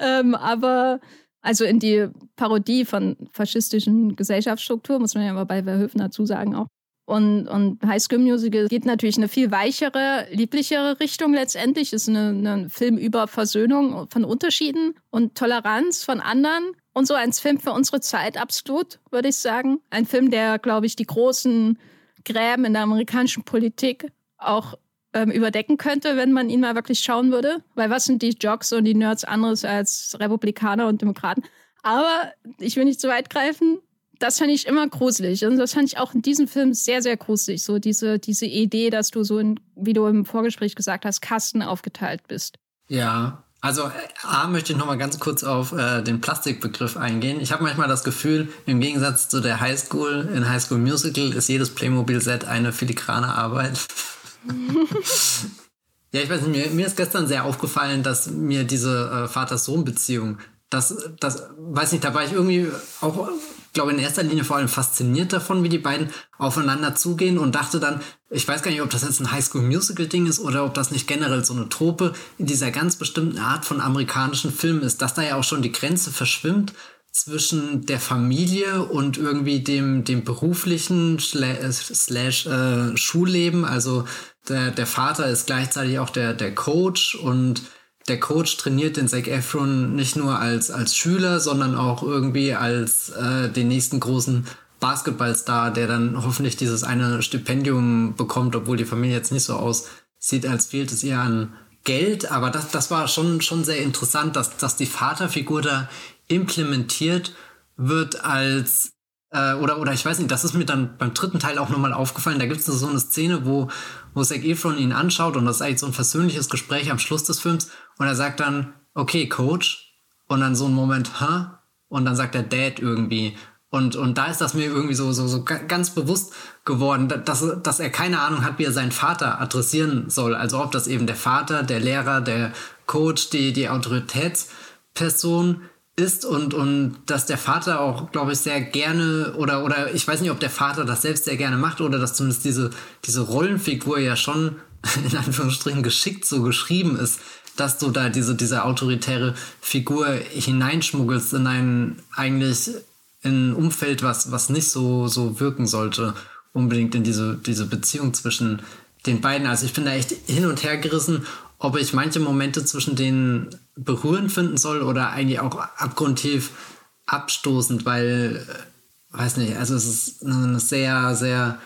ähm, aber also in die Parodie von faschistischen Gesellschaftsstrukturen, muss man ja mal bei Verhöfen dazu sagen auch. Und, und High School Musical geht natürlich eine viel weichere, lieblichere Richtung letztendlich. Ist ein Film über Versöhnung von Unterschieden und Toleranz von anderen. Und so ein Film für unsere Zeit, absolut, würde ich sagen. Ein Film, der, glaube ich, die großen Gräben in der amerikanischen Politik auch ähm, überdecken könnte, wenn man ihn mal wirklich schauen würde. Weil was sind die Jocks und die Nerds anderes als Republikaner und Demokraten? Aber ich will nicht zu weit greifen das fand ich immer gruselig. Und das fand ich auch in diesem Film sehr, sehr gruselig. So diese, diese Idee, dass du so, in, wie du im Vorgespräch gesagt hast, Kasten aufgeteilt bist. Ja, also äh, A möchte ich nochmal ganz kurz auf äh, den Plastikbegriff eingehen. Ich habe manchmal das Gefühl, im Gegensatz zu der Highschool, in Highschool Musical ist jedes Playmobil-Set eine filigrane Arbeit. ja, ich weiß nicht, mir, mir, ist gestern sehr aufgefallen, dass mir diese äh, Vater-Sohn-Beziehung, das, das, weiß nicht, da war ich irgendwie auch glaube in erster Linie vor allem fasziniert davon, wie die beiden aufeinander zugehen und dachte dann, ich weiß gar nicht, ob das jetzt ein Highschool-Musical-Ding ist oder ob das nicht generell so eine Trope in dieser ganz bestimmten Art von amerikanischen Filmen ist, dass da ja auch schon die Grenze verschwimmt zwischen der Familie und irgendwie dem, dem beruflichen slash äh, Schulleben. Also der, der Vater ist gleichzeitig auch der, der Coach und der Coach trainiert den Zac Efron nicht nur als, als Schüler, sondern auch irgendwie als äh, den nächsten großen Basketballstar, der dann hoffentlich dieses eine Stipendium bekommt, obwohl die Familie jetzt nicht so aussieht, als fehlt es ihr an Geld. Aber das, das war schon, schon sehr interessant, dass, dass die Vaterfigur da implementiert wird als äh, oder, oder ich weiß nicht, das ist mir dann beim dritten Teil auch nochmal aufgefallen. Da gibt es so eine Szene, wo, wo Zac Efron ihn anschaut und das ist eigentlich so ein versöhnliches Gespräch am Schluss des Films und er sagt dann, okay, Coach. Und dann so ein Moment, hä? Und dann sagt er Dad irgendwie. Und, und da ist das mir irgendwie so, so, so ganz bewusst geworden, dass, dass er keine Ahnung hat, wie er seinen Vater adressieren soll. Also ob das eben der Vater, der Lehrer, der Coach, die, die Autoritätsperson ist und, und dass der Vater auch, glaube ich, sehr gerne oder, oder ich weiß nicht, ob der Vater das selbst sehr gerne macht oder dass zumindest diese, diese Rollenfigur ja schon in Anführungsstrichen geschickt so geschrieben ist, dass du da diese, diese autoritäre Figur hineinschmuggelst in ein eigentlich in ein Umfeld, was, was nicht so, so wirken sollte, unbedingt in diese, diese Beziehung zwischen den beiden. Also ich bin da echt hin und her gerissen, ob ich manche Momente zwischen denen berührend finden soll oder eigentlich auch abgrundtief abstoßend, weil, äh, weiß nicht, also es ist eine sehr, sehr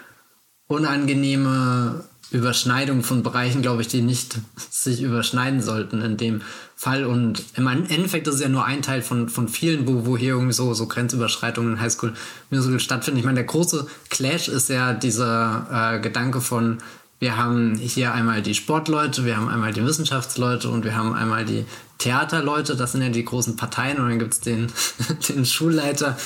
unangenehme Überschneidung von Bereichen, glaube ich, die nicht sich überschneiden sollten in dem Fall. Und im Endeffekt ist es ja nur ein Teil von, von vielen, wo, wo hier irgendwie so, so Grenzüberschreitungen in Highschool Musical stattfinden. Ich meine, der große Clash ist ja dieser äh, Gedanke von, wir haben hier einmal die Sportleute, wir haben einmal die Wissenschaftsleute und wir haben einmal die Theaterleute, das sind ja die großen Parteien und dann gibt es den, den Schulleiter,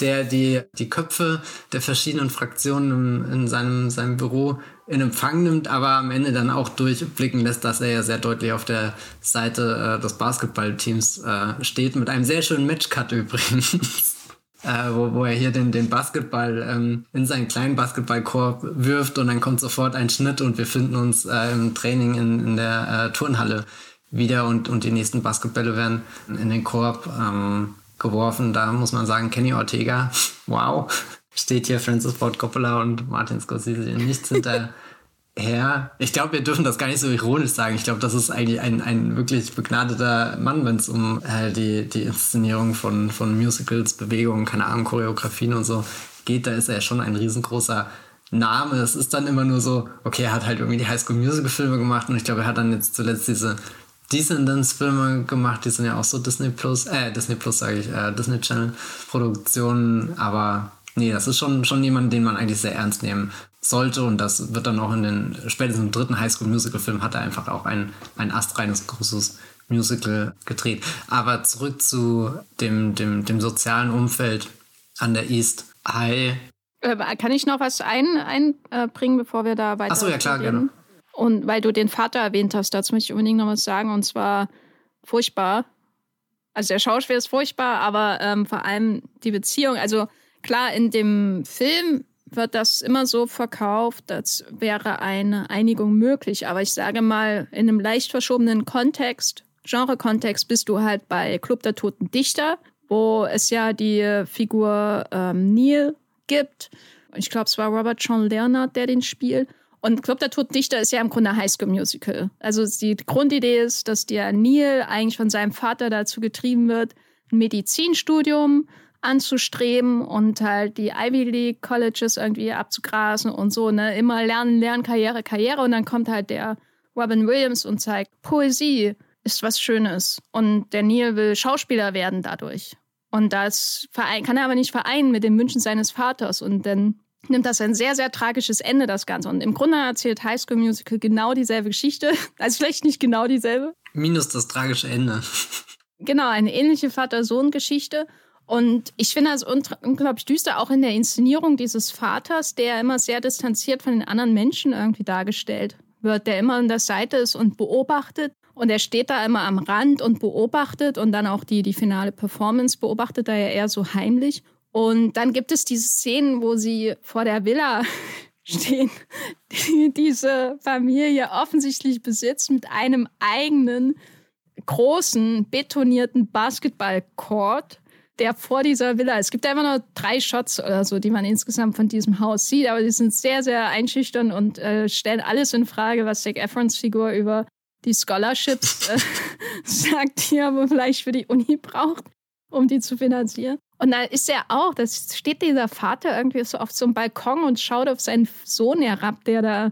der die, die Köpfe der verschiedenen Fraktionen in seinem, seinem Büro in Empfang nimmt, aber am Ende dann auch durchblicken lässt, dass er ja sehr deutlich auf der Seite äh, des Basketballteams äh, steht, mit einem sehr schönen Matchcut übrigens. äh, wo, wo er hier den, den Basketball ähm, in seinen kleinen Basketballkorb wirft und dann kommt sofort ein Schnitt und wir finden uns äh, im Training in, in der äh, Turnhalle wieder und, und die nächsten Basketbälle werden in den Korb ähm, geworfen. Da muss man sagen, Kenny Ortega, wow, steht hier Francis Ford Coppola und Martin Scorsese in nichts hinter ja, ich glaube, wir dürfen das gar nicht so ironisch sagen. Ich glaube, das ist eigentlich ein, ein wirklich begnadeter Mann, wenn es um äh, die, die Inszenierung von, von Musicals, Bewegungen, keine Ahnung, Choreografien und so geht. Da ist er schon ein riesengroßer Name. Es ist dann immer nur so, okay, er hat halt irgendwie die Highschool Musical Filme gemacht und ich glaube, er hat dann jetzt zuletzt diese Descendants-Filme gemacht, die sind ja auch so Disney Plus, äh, Disney Plus sage ich, äh, Disney Channel Produktionen, aber nee, das ist schon, schon jemand, den man eigentlich sehr ernst nehmen sollte. Und das wird dann auch in den spätestens im dritten Highschool-Musical-Film hat er einfach auch ein, ein astreines großes Musical gedreht. Aber zurück zu dem, dem, dem sozialen Umfeld an der East High. Äh, kann ich noch was einbringen, ein, äh, bevor wir da weiter? Achso, ja klar, gerne. Und weil du den Vater erwähnt hast, dazu möchte ich unbedingt noch was sagen. Und zwar furchtbar. Also der Schauspieler ist furchtbar, aber ähm, vor allem die Beziehung. Also klar, in dem Film wird das immer so verkauft, als wäre eine Einigung möglich. Aber ich sage mal, in einem leicht verschobenen Kontext, Genre-Kontext, bist du halt bei Club der Toten Dichter, wo es ja die Figur ähm, Neil gibt. Ich glaube, es war Robert John Leonard, der den spielt. Und Club der Toten Dichter ist ja im Grunde ein Highschool-Musical. Also die Grundidee ist, dass der Neil eigentlich von seinem Vater dazu getrieben wird, ein Medizinstudium anzustreben und halt die Ivy League Colleges irgendwie abzugrasen und so, ne? Immer lernen, lernen, Karriere, Karriere. Und dann kommt halt der Robin Williams und zeigt, Poesie ist was Schönes. Und der Neil will Schauspieler werden dadurch. Und das kann er aber nicht vereinen mit den Wünschen seines Vaters. Und dann nimmt das ein sehr, sehr tragisches Ende, das Ganze. Und im Grunde erzählt High School Musical genau dieselbe Geschichte. Also vielleicht nicht genau dieselbe. Minus das tragische Ende. Genau, eine ähnliche Vater-Sohn-Geschichte. Und ich finde das unglaublich düster, auch in der Inszenierung dieses Vaters, der immer sehr distanziert von den anderen Menschen irgendwie dargestellt wird, der immer an der Seite ist und beobachtet. Und er steht da immer am Rand und beobachtet und dann auch die, die finale Performance beobachtet er ja eher so heimlich. Und dann gibt es diese Szenen, wo sie vor der Villa stehen, die diese Familie offensichtlich besitzt mit einem eigenen großen betonierten Basketballcourt der vor dieser Villa ist. Es gibt ja immer nur drei Shots oder so, die man insgesamt von diesem Haus sieht, aber die sind sehr, sehr einschüchtern und äh, stellen alles in Frage, was Zac Efrons Figur über die Scholarships äh, sagt, die er vielleicht für die Uni braucht, um die zu finanzieren. Und da ist er auch, da steht dieser Vater irgendwie so auf so einem Balkon und schaut auf seinen Sohn herab, der da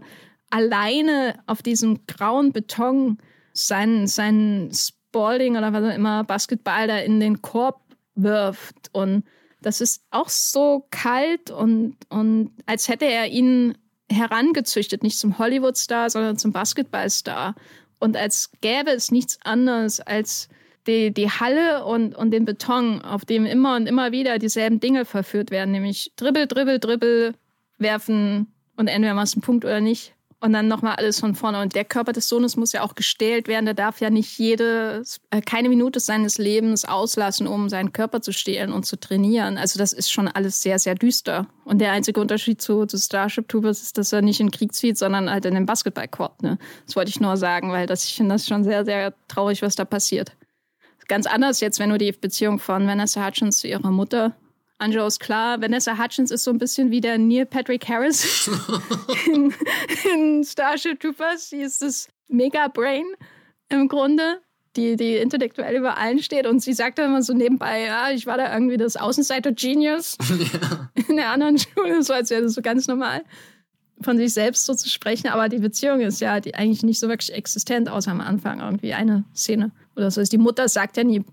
alleine auf diesem grauen Beton seinen, seinen Spalding oder was auch immer, Basketball da in den Korb wirft. Und das ist auch so kalt und, und als hätte er ihn herangezüchtet, nicht zum Hollywood-Star, sondern zum Basketball-Star. Und als gäbe es nichts anderes als die, die Halle und, und den Beton, auf dem immer und immer wieder dieselben Dinge verführt werden, nämlich Dribbel, Dribbel, Dribbel, werfen und entweder machst du einen Punkt oder nicht und dann nochmal alles von vorne. Und der Körper des Sohnes muss ja auch gestählt werden. Der darf ja nicht jede, äh, keine Minute seines Lebens auslassen, um seinen Körper zu stehlen und zu trainieren. Also das ist schon alles sehr, sehr düster. Und der einzige Unterschied zu, zu Starship Troopers ist, dass er nicht in Krieg zieht, sondern halt in den Basketballcourt. Ne? Das wollte ich nur sagen, weil das, ich finde das schon sehr, sehr traurig, was da passiert. Ganz anders jetzt, wenn du die Beziehung von Vanessa Hutchins zu ihrer Mutter ist klar, Vanessa Hutchins ist so ein bisschen wie der Neil Patrick Harris in, in, Starship Troopers. Sie ist das Mega-Brain im Grunde, die, die intellektuell über allen steht. Und sie sagt dann immer so nebenbei, ja, ich war da irgendwie das Außenseiter-Genius ja. in der anderen Schule, so als wäre das so ganz normal von sich selbst so zu sprechen, aber die Beziehung ist ja die eigentlich nicht so wirklich existent, außer am Anfang irgendwie eine Szene oder so. Die Mutter sagt ja nie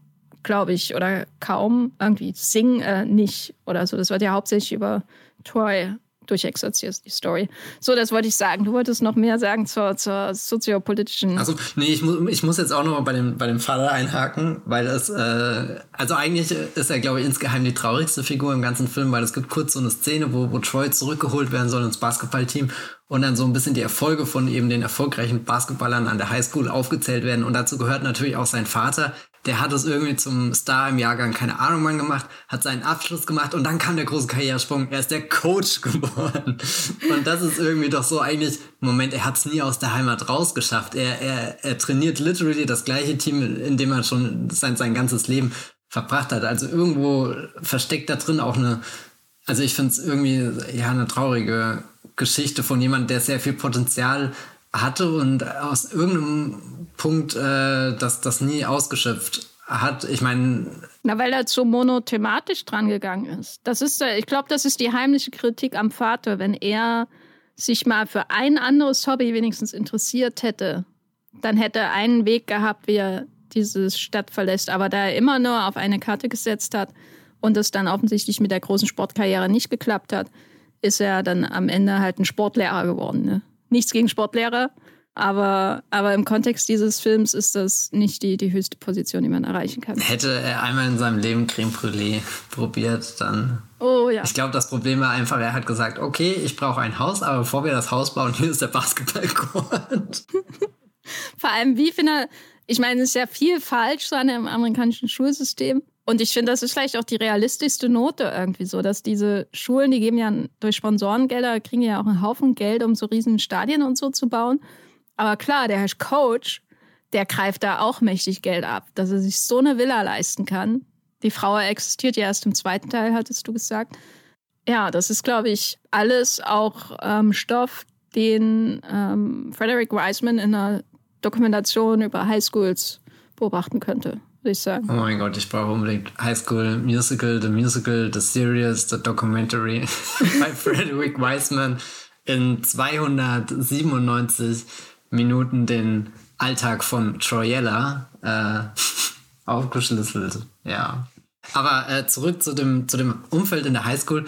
glaube ich, oder kaum irgendwie Sing äh, nicht oder so. Das wird ja hauptsächlich über Troy durchexerziert, die Story. So, das wollte ich sagen. Du wolltest noch mehr sagen zur, zur soziopolitischen. Also, nee, ich, mu ich muss jetzt auch noch mal bei dem, bei dem Vater einhaken, weil das, äh, also eigentlich ist er, glaube ich, insgeheim die traurigste Figur im ganzen Film, weil es gibt kurz so eine Szene, wo, wo Troy zurückgeholt werden soll ins Basketballteam und dann so ein bisschen die Erfolge von eben den erfolgreichen Basketballern an der Highschool aufgezählt werden. Und dazu gehört natürlich auch sein Vater, der hat es irgendwie zum Star im Jahrgang, keine Ahnung wann gemacht, hat seinen Abschluss gemacht und dann kam der große Karrieresprung. Er ist der Coach geworden. Und das ist irgendwie doch so eigentlich, Moment, er hat es nie aus der Heimat rausgeschafft. Er, er, er trainiert literally das gleiche Team, in dem er schon sein, sein ganzes Leben verbracht hat. Also irgendwo versteckt da drin auch eine, also ich finde es irgendwie, ja, eine traurige Geschichte von jemandem, der sehr viel Potenzial hatte und aus irgendeinem Punkt äh, das, das nie ausgeschöpft hat. Ich meine. Na, weil er so monothematisch dran gegangen ist. Das ist, ich glaube, das ist die heimliche Kritik am Vater, wenn er sich mal für ein anderes Hobby wenigstens interessiert hätte, dann hätte er einen Weg gehabt, wie er diese Stadt verlässt. Aber da er immer nur auf eine Karte gesetzt hat und es dann offensichtlich mit der großen Sportkarriere nicht geklappt hat, ist er dann am Ende halt ein Sportlehrer geworden. Ne? Nichts gegen Sportlehrer, aber, aber im Kontext dieses Films ist das nicht die, die höchste Position, die man erreichen kann. Hätte er einmal in seinem Leben Creme Brûlée probiert, dann. Oh ja. Ich glaube, das Problem war einfach, er hat gesagt, okay, ich brauche ein Haus, aber bevor wir das Haus bauen, hier ist der Basketballcourt. Vor allem, wie finde ich meine, es ist ja viel falsch so an dem amerikanischen Schulsystem. Und ich finde, das ist vielleicht auch die realistischste Note irgendwie so, dass diese Schulen, die geben ja durch Sponsorengelder, kriegen ja auch einen Haufen Geld, um so riesen Stadien und so zu bauen. Aber klar, der Herr Coach, der greift da auch mächtig Geld ab, dass er sich so eine Villa leisten kann. Die Frau existiert ja erst im zweiten Teil, hattest du gesagt. Ja, das ist, glaube ich, alles auch ähm, Stoff, den ähm, Frederick Wiseman in einer Dokumentation über Highschools beobachten könnte, würde ich sagen. Oh mein Gott, ich brauche unbedingt Highschool Musical, The Musical, The Series, The Documentary bei Frederick Wiseman in 297 Minuten den Alltag von Troyella äh, aufgeschlüsselt. Ja. Aber äh, zurück zu dem, zu dem Umfeld in der Highschool.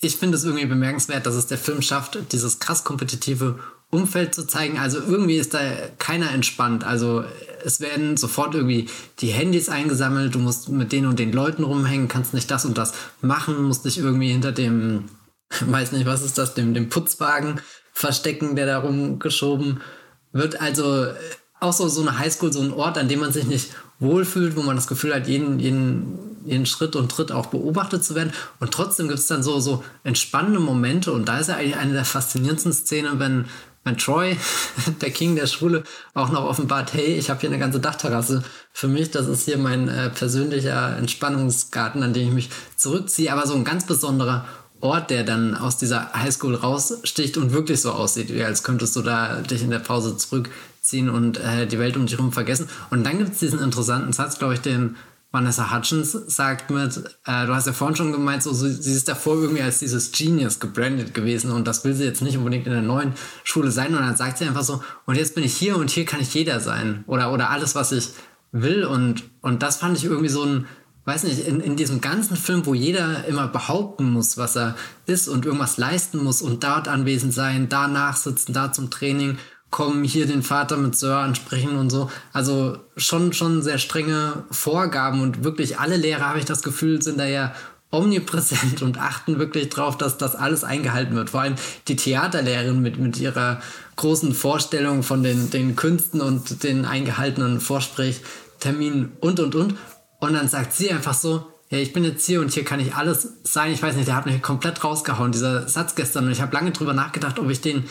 Ich finde es irgendwie bemerkenswert, dass es der Film schafft, dieses krass kompetitive Umfeld zu zeigen. Also irgendwie ist da keiner entspannt. Also es werden sofort irgendwie die Handys eingesammelt, du musst mit den und den Leuten rumhängen, kannst nicht das und das machen, musst dich irgendwie hinter dem, weiß nicht, was ist das, dem, dem Putzwagen verstecken, der da rumgeschoben wird also äh, auch so, so eine Highschool, so ein Ort, an dem man sich nicht wohlfühlt, wo man das Gefühl hat, jeden, jeden, jeden Schritt und Tritt auch beobachtet zu werden. Und trotzdem gibt es dann so, so entspannende Momente. Und da ist ja eigentlich eine der faszinierendsten Szenen, wenn, wenn Troy, der King der Schule, auch noch offenbart, hey, ich habe hier eine ganze Dachterrasse für mich. Das ist hier mein äh, persönlicher Entspannungsgarten, an den ich mich zurückziehe. Aber so ein ganz besonderer Ort, der dann aus dieser Highschool raussticht und wirklich so aussieht, wie als könntest du da dich in der Pause zurückziehen und äh, die Welt um dich herum vergessen. Und dann gibt es diesen interessanten Satz, glaube ich, den Vanessa Hutchins sagt mit, äh, du hast ja vorhin schon gemeint, so, sie ist davor irgendwie als dieses Genius gebrandet gewesen und das will sie jetzt nicht unbedingt in der neuen Schule sein. Und dann sagt sie einfach so, und jetzt bin ich hier und hier kann ich jeder sein. Oder, oder alles, was ich will. Und, und das fand ich irgendwie so ein, weiß nicht, in, in diesem ganzen Film, wo jeder immer behaupten muss, was er ist und irgendwas leisten muss und dort anwesend sein, da nachsitzen, da zum Training kommen, hier den Vater mit Sir ansprechen und so. Also schon, schon sehr strenge Vorgaben und wirklich alle Lehrer, habe ich das Gefühl, sind da ja omnipräsent und achten wirklich drauf, dass das alles eingehalten wird. Vor allem die Theaterlehrerin mit, mit ihrer großen Vorstellung von den, den Künsten und den eingehaltenen Vorsprechterminen und, und, und. Und dann sagt sie einfach so, ja, ich bin jetzt hier und hier kann ich alles sein. Ich weiß nicht, der hat mich komplett rausgehauen, dieser Satz gestern. Und ich habe lange drüber nachgedacht, ob ich den,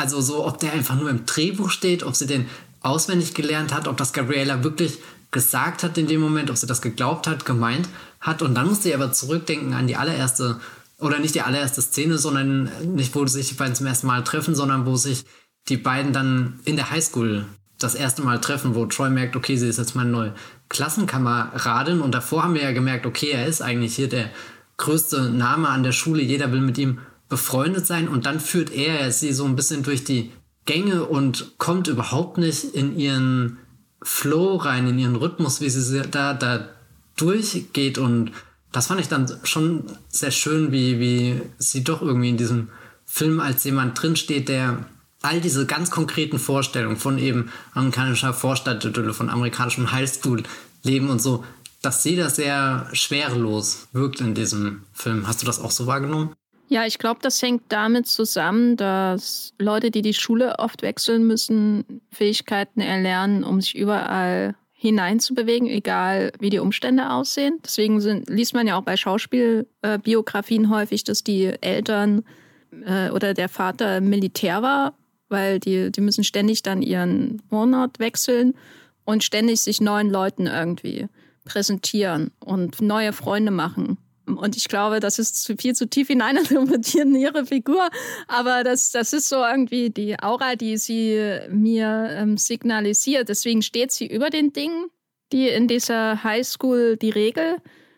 also so, ob der einfach nur im Drehbuch steht, ob sie den auswendig gelernt hat, ob das Gabriela wirklich gesagt hat in dem Moment, ob sie das geglaubt hat, gemeint hat. Und dann musste ich aber zurückdenken an die allererste, oder nicht die allererste Szene, sondern nicht, wo sich die beiden zum ersten Mal treffen, sondern wo sich die beiden dann in der Highschool das erste Mal treffen, wo Troy merkt, okay, sie ist jetzt meine neue Klassenkameradin und davor haben wir ja gemerkt, okay, er ist eigentlich hier der größte Name an der Schule, jeder will mit ihm befreundet sein und dann führt er sie so ein bisschen durch die Gänge und kommt überhaupt nicht in ihren Flow rein, in ihren Rhythmus, wie sie da, da durchgeht und das fand ich dann schon sehr schön, wie, wie sie doch irgendwie in diesem Film als jemand drinsteht, der all diese ganz konkreten Vorstellungen von eben amerikanischer Vorstadtidylle, von amerikanischem Highschool-Leben und so, dass sie das sehr schwerelos wirkt in diesem Film. Hast du das auch so wahrgenommen? Ja, ich glaube, das hängt damit zusammen, dass Leute, die die Schule oft wechseln müssen, Fähigkeiten erlernen, um sich überall hineinzubewegen, egal wie die Umstände aussehen. Deswegen sind, liest man ja auch bei Schauspielbiografien häufig, dass die Eltern äh, oder der Vater Militär war weil die, die müssen ständig dann ihren Wohnort wechseln und ständig sich neuen Leuten irgendwie präsentieren und neue Freunde machen. Und ich glaube, das ist zu viel zu tief hineininterpretieren in ihre Figur. Aber das, das ist so irgendwie die Aura, die sie mir ähm, signalisiert. Deswegen steht sie über den Dingen, die in dieser Highschool die Regel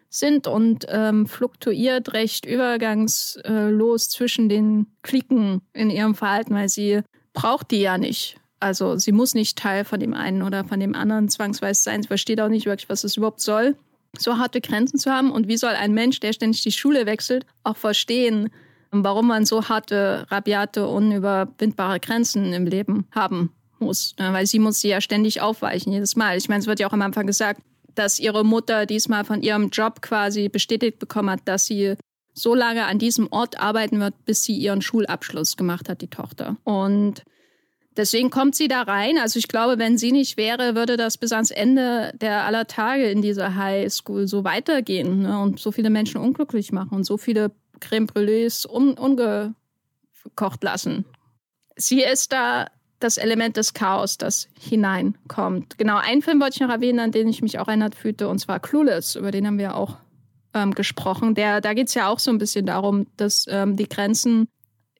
sind und ähm, fluktuiert recht übergangslos zwischen den Klicken in ihrem Verhalten, weil sie braucht die ja nicht. Also sie muss nicht Teil von dem einen oder von dem anderen zwangsweise sein. Sie versteht auch nicht wirklich, was es überhaupt soll, so harte Grenzen zu haben. Und wie soll ein Mensch, der ständig die Schule wechselt, auch verstehen, warum man so harte, rabiate, unüberwindbare Grenzen im Leben haben muss. Ne? Weil sie muss sie ja ständig aufweichen, jedes Mal. Ich meine, es wird ja auch am Anfang gesagt, dass ihre Mutter diesmal von ihrem Job quasi bestätigt bekommen hat, dass sie so lange an diesem Ort arbeiten wird, bis sie ihren Schulabschluss gemacht hat, die Tochter. Und deswegen kommt sie da rein. Also ich glaube, wenn sie nicht wäre, würde das bis ans Ende der aller Tage in dieser High School so weitergehen ne? und so viele Menschen unglücklich machen und so viele Creme Brûlées un ungekocht lassen. Sie ist da das Element des Chaos, das hineinkommt. Genau, einen Film wollte ich noch erwähnen, an den ich mich auch erinnert fühlte, und zwar Clueless, über den haben wir auch ähm, gesprochen. Der, da geht es ja auch so ein bisschen darum, dass ähm, die Grenzen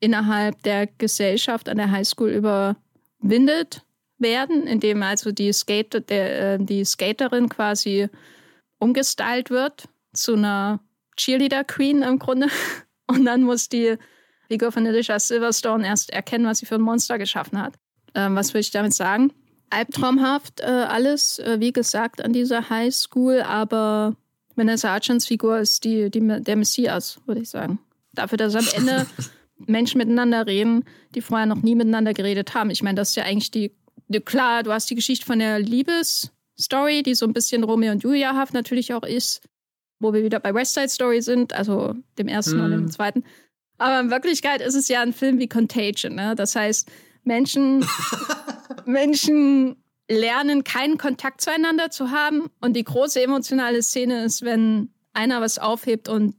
innerhalb der Gesellschaft an der Highschool überwindet werden, indem also die, Skate, der, äh, die Skaterin quasi umgestylt wird zu einer Cheerleader Queen im Grunde. Und dann muss die Figur von Alicia Silverstone erst erkennen, was sie für ein Monster geschaffen hat. Ähm, was will ich damit sagen? Albtraumhaft äh, alles, äh, wie gesagt, an dieser Highschool, aber Vanessa Archens Figur ist die, die, der Messias, würde ich sagen. Dafür, dass am Ende Menschen miteinander reden, die vorher noch nie miteinander geredet haben. Ich meine, das ist ja eigentlich die, die, klar, du hast die Geschichte von der Liebesstory, die so ein bisschen Romeo und Julia-haft natürlich auch ist, wo wir wieder bei West Side Story sind, also dem ersten mm. und dem hm. zweiten. Aber in Wirklichkeit ist es ja ein Film wie Contagion. Ne? Das heißt, Menschen, Menschen lernen, keinen Kontakt zueinander zu haben. Und die große emotionale Szene ist, wenn einer was aufhebt und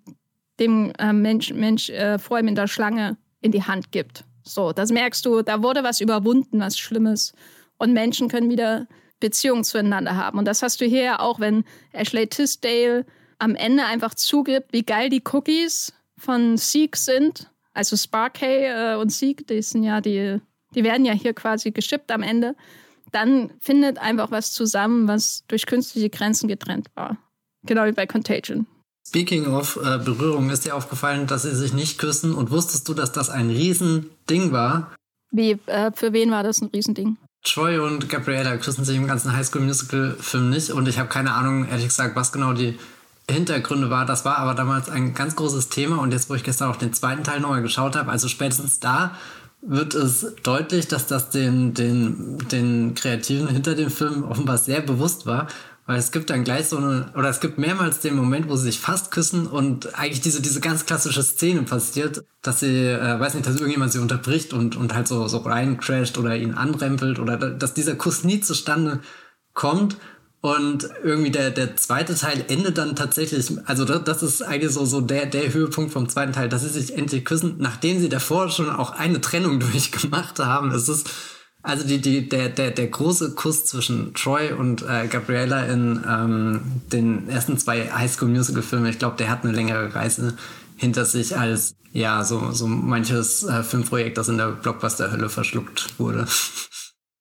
dem äh, Mensch, Mensch äh, vor ihm in der Schlange in die Hand gibt. So, das merkst du, da wurde was überwunden, was Schlimmes. Und Menschen können wieder Beziehungen zueinander haben. Und das hast du hier ja auch, wenn Ashley Tisdale am Ende einfach zugibt, wie geil die Cookies von Seek sind. Also Sparkay äh, und Seek, die sind ja die, die werden ja hier quasi geschippt am Ende dann findet einfach was zusammen, was durch künstliche Grenzen getrennt war. Genau wie bei Contagion. Speaking of äh, Berührung, ist dir aufgefallen, dass sie sich nicht küssen und wusstest du, dass das ein Riesending war? Wie, äh, für wen war das ein Riesending? Troy und Gabriella küssen sich im ganzen Highschool Musical Film nicht und ich habe keine Ahnung, ehrlich gesagt, was genau die Hintergründe war. Das war aber damals ein ganz großes Thema und jetzt, wo ich gestern auch den zweiten Teil nochmal geschaut habe, also spätestens da wird es deutlich, dass das den, den, den Kreativen hinter dem Film offenbar sehr bewusst war. Weil es gibt dann gleich so eine, oder es gibt mehrmals den Moment, wo sie sich fast küssen und eigentlich diese, diese ganz klassische Szene passiert, dass sie, äh, weiß nicht, dass irgendjemand sie unterbricht und, und halt so, so reincrasht oder ihn anrempelt oder dass dieser Kuss nie zustande kommt. Und irgendwie der, der zweite Teil endet dann tatsächlich, also das, das ist eigentlich so, so der, der Höhepunkt vom zweiten Teil, dass sie sich endlich küssen, nachdem sie davor schon auch eine Trennung durchgemacht haben. Es ist, also die, die, der, der, der große Kuss zwischen Troy und äh, Gabriella in ähm, den ersten zwei Highschool Musical Filmen, ich glaube, der hat eine längere Reise hinter sich als ja so, so manches äh, Filmprojekt, das in der Blockbuster-Hölle verschluckt wurde.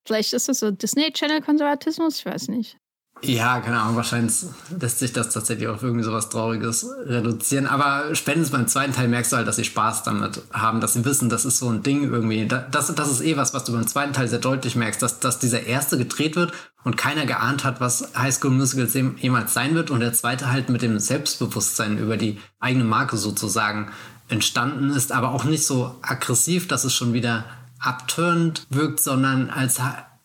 Vielleicht ist es so Disney Channel Konservatismus, ich weiß nicht. Ja, keine Ahnung, wahrscheinlich lässt sich das tatsächlich auf irgendwie sowas Trauriges reduzieren. Aber spätestens beim zweiten Teil merkst du halt, dass sie Spaß damit haben, dass sie wissen, das ist so ein Ding irgendwie. Das, das ist eh was, was du beim zweiten Teil sehr deutlich merkst, dass, dass dieser erste gedreht wird und keiner geahnt hat, was High School Musicals jemals sein wird und der zweite halt mit dem Selbstbewusstsein über die eigene Marke sozusagen entstanden ist, aber auch nicht so aggressiv, dass es schon wieder abturnt wirkt, sondern als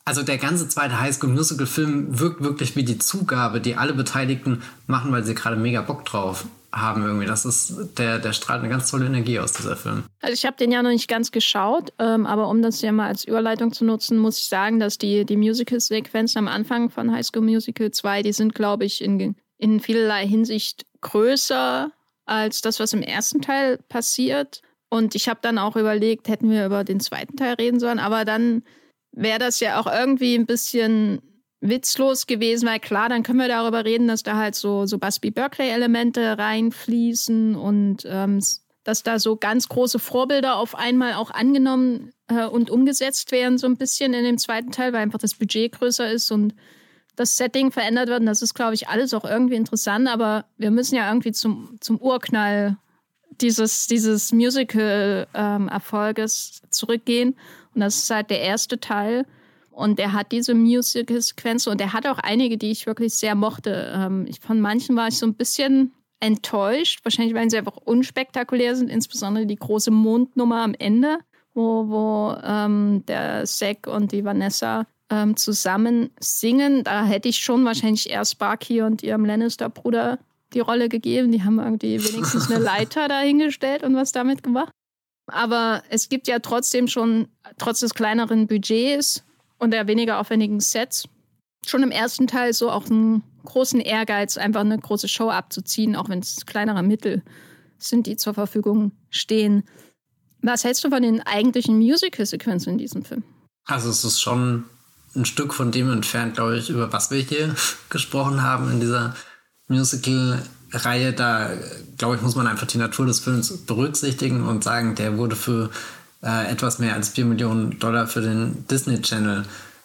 also der ganze zweite Highschool Musical Film wirkt wirklich wie die Zugabe, die alle Beteiligten machen, weil sie gerade mega Bock drauf haben irgendwie. Das ist, der, der strahlt eine ganz tolle Energie aus, dieser Film. Also ich habe den ja noch nicht ganz geschaut, ähm, aber um das ja mal als Überleitung zu nutzen, muss ich sagen, dass die, die Musical-Sequenzen am Anfang von High School Musical 2, die sind, glaube ich, in, in vielerlei Hinsicht größer als das, was im ersten Teil passiert. Und ich habe dann auch überlegt, hätten wir über den zweiten Teil reden sollen, aber dann wäre das ja auch irgendwie ein bisschen witzlos gewesen, weil klar, dann können wir darüber reden, dass da halt so, so Busby Berkeley-Elemente reinfließen und ähm, dass da so ganz große Vorbilder auf einmal auch angenommen äh, und umgesetzt werden, so ein bisschen in dem zweiten Teil, weil einfach das Budget größer ist und das Setting verändert wird. Und das ist, glaube ich, alles auch irgendwie interessant, aber wir müssen ja irgendwie zum, zum Urknall dieses, dieses Musical-Erfolges ähm, zurückgehen. Und das ist halt der erste Teil. Und er hat diese Musical-Sequenz und er hat auch einige, die ich wirklich sehr mochte. Ähm, ich, von manchen war ich so ein bisschen enttäuscht. Wahrscheinlich, weil sie einfach unspektakulär sind, insbesondere die große Mondnummer am Ende, wo, wo ähm, der Zack und die Vanessa ähm, zusammen singen. Da hätte ich schon wahrscheinlich eher Sparky und ihrem Lannister-Bruder die Rolle gegeben. Die haben irgendwie wenigstens eine Leiter dahingestellt und was damit gemacht. Aber es gibt ja trotzdem schon, trotz des kleineren Budgets und der weniger aufwendigen Sets, schon im ersten Teil so auch einen großen Ehrgeiz, einfach eine große Show abzuziehen, auch wenn es kleinere Mittel sind, die zur Verfügung stehen. Was hältst du von den eigentlichen Musical-Sequenzen in diesem Film? Also es ist schon ein Stück von dem entfernt, glaube ich, über was wir hier gesprochen haben in dieser Musical-Reihe. Da, glaube ich, muss man einfach die Natur des Films berücksichtigen und sagen, der wurde für äh, etwas mehr als 4 Millionen Dollar für den Disney Channel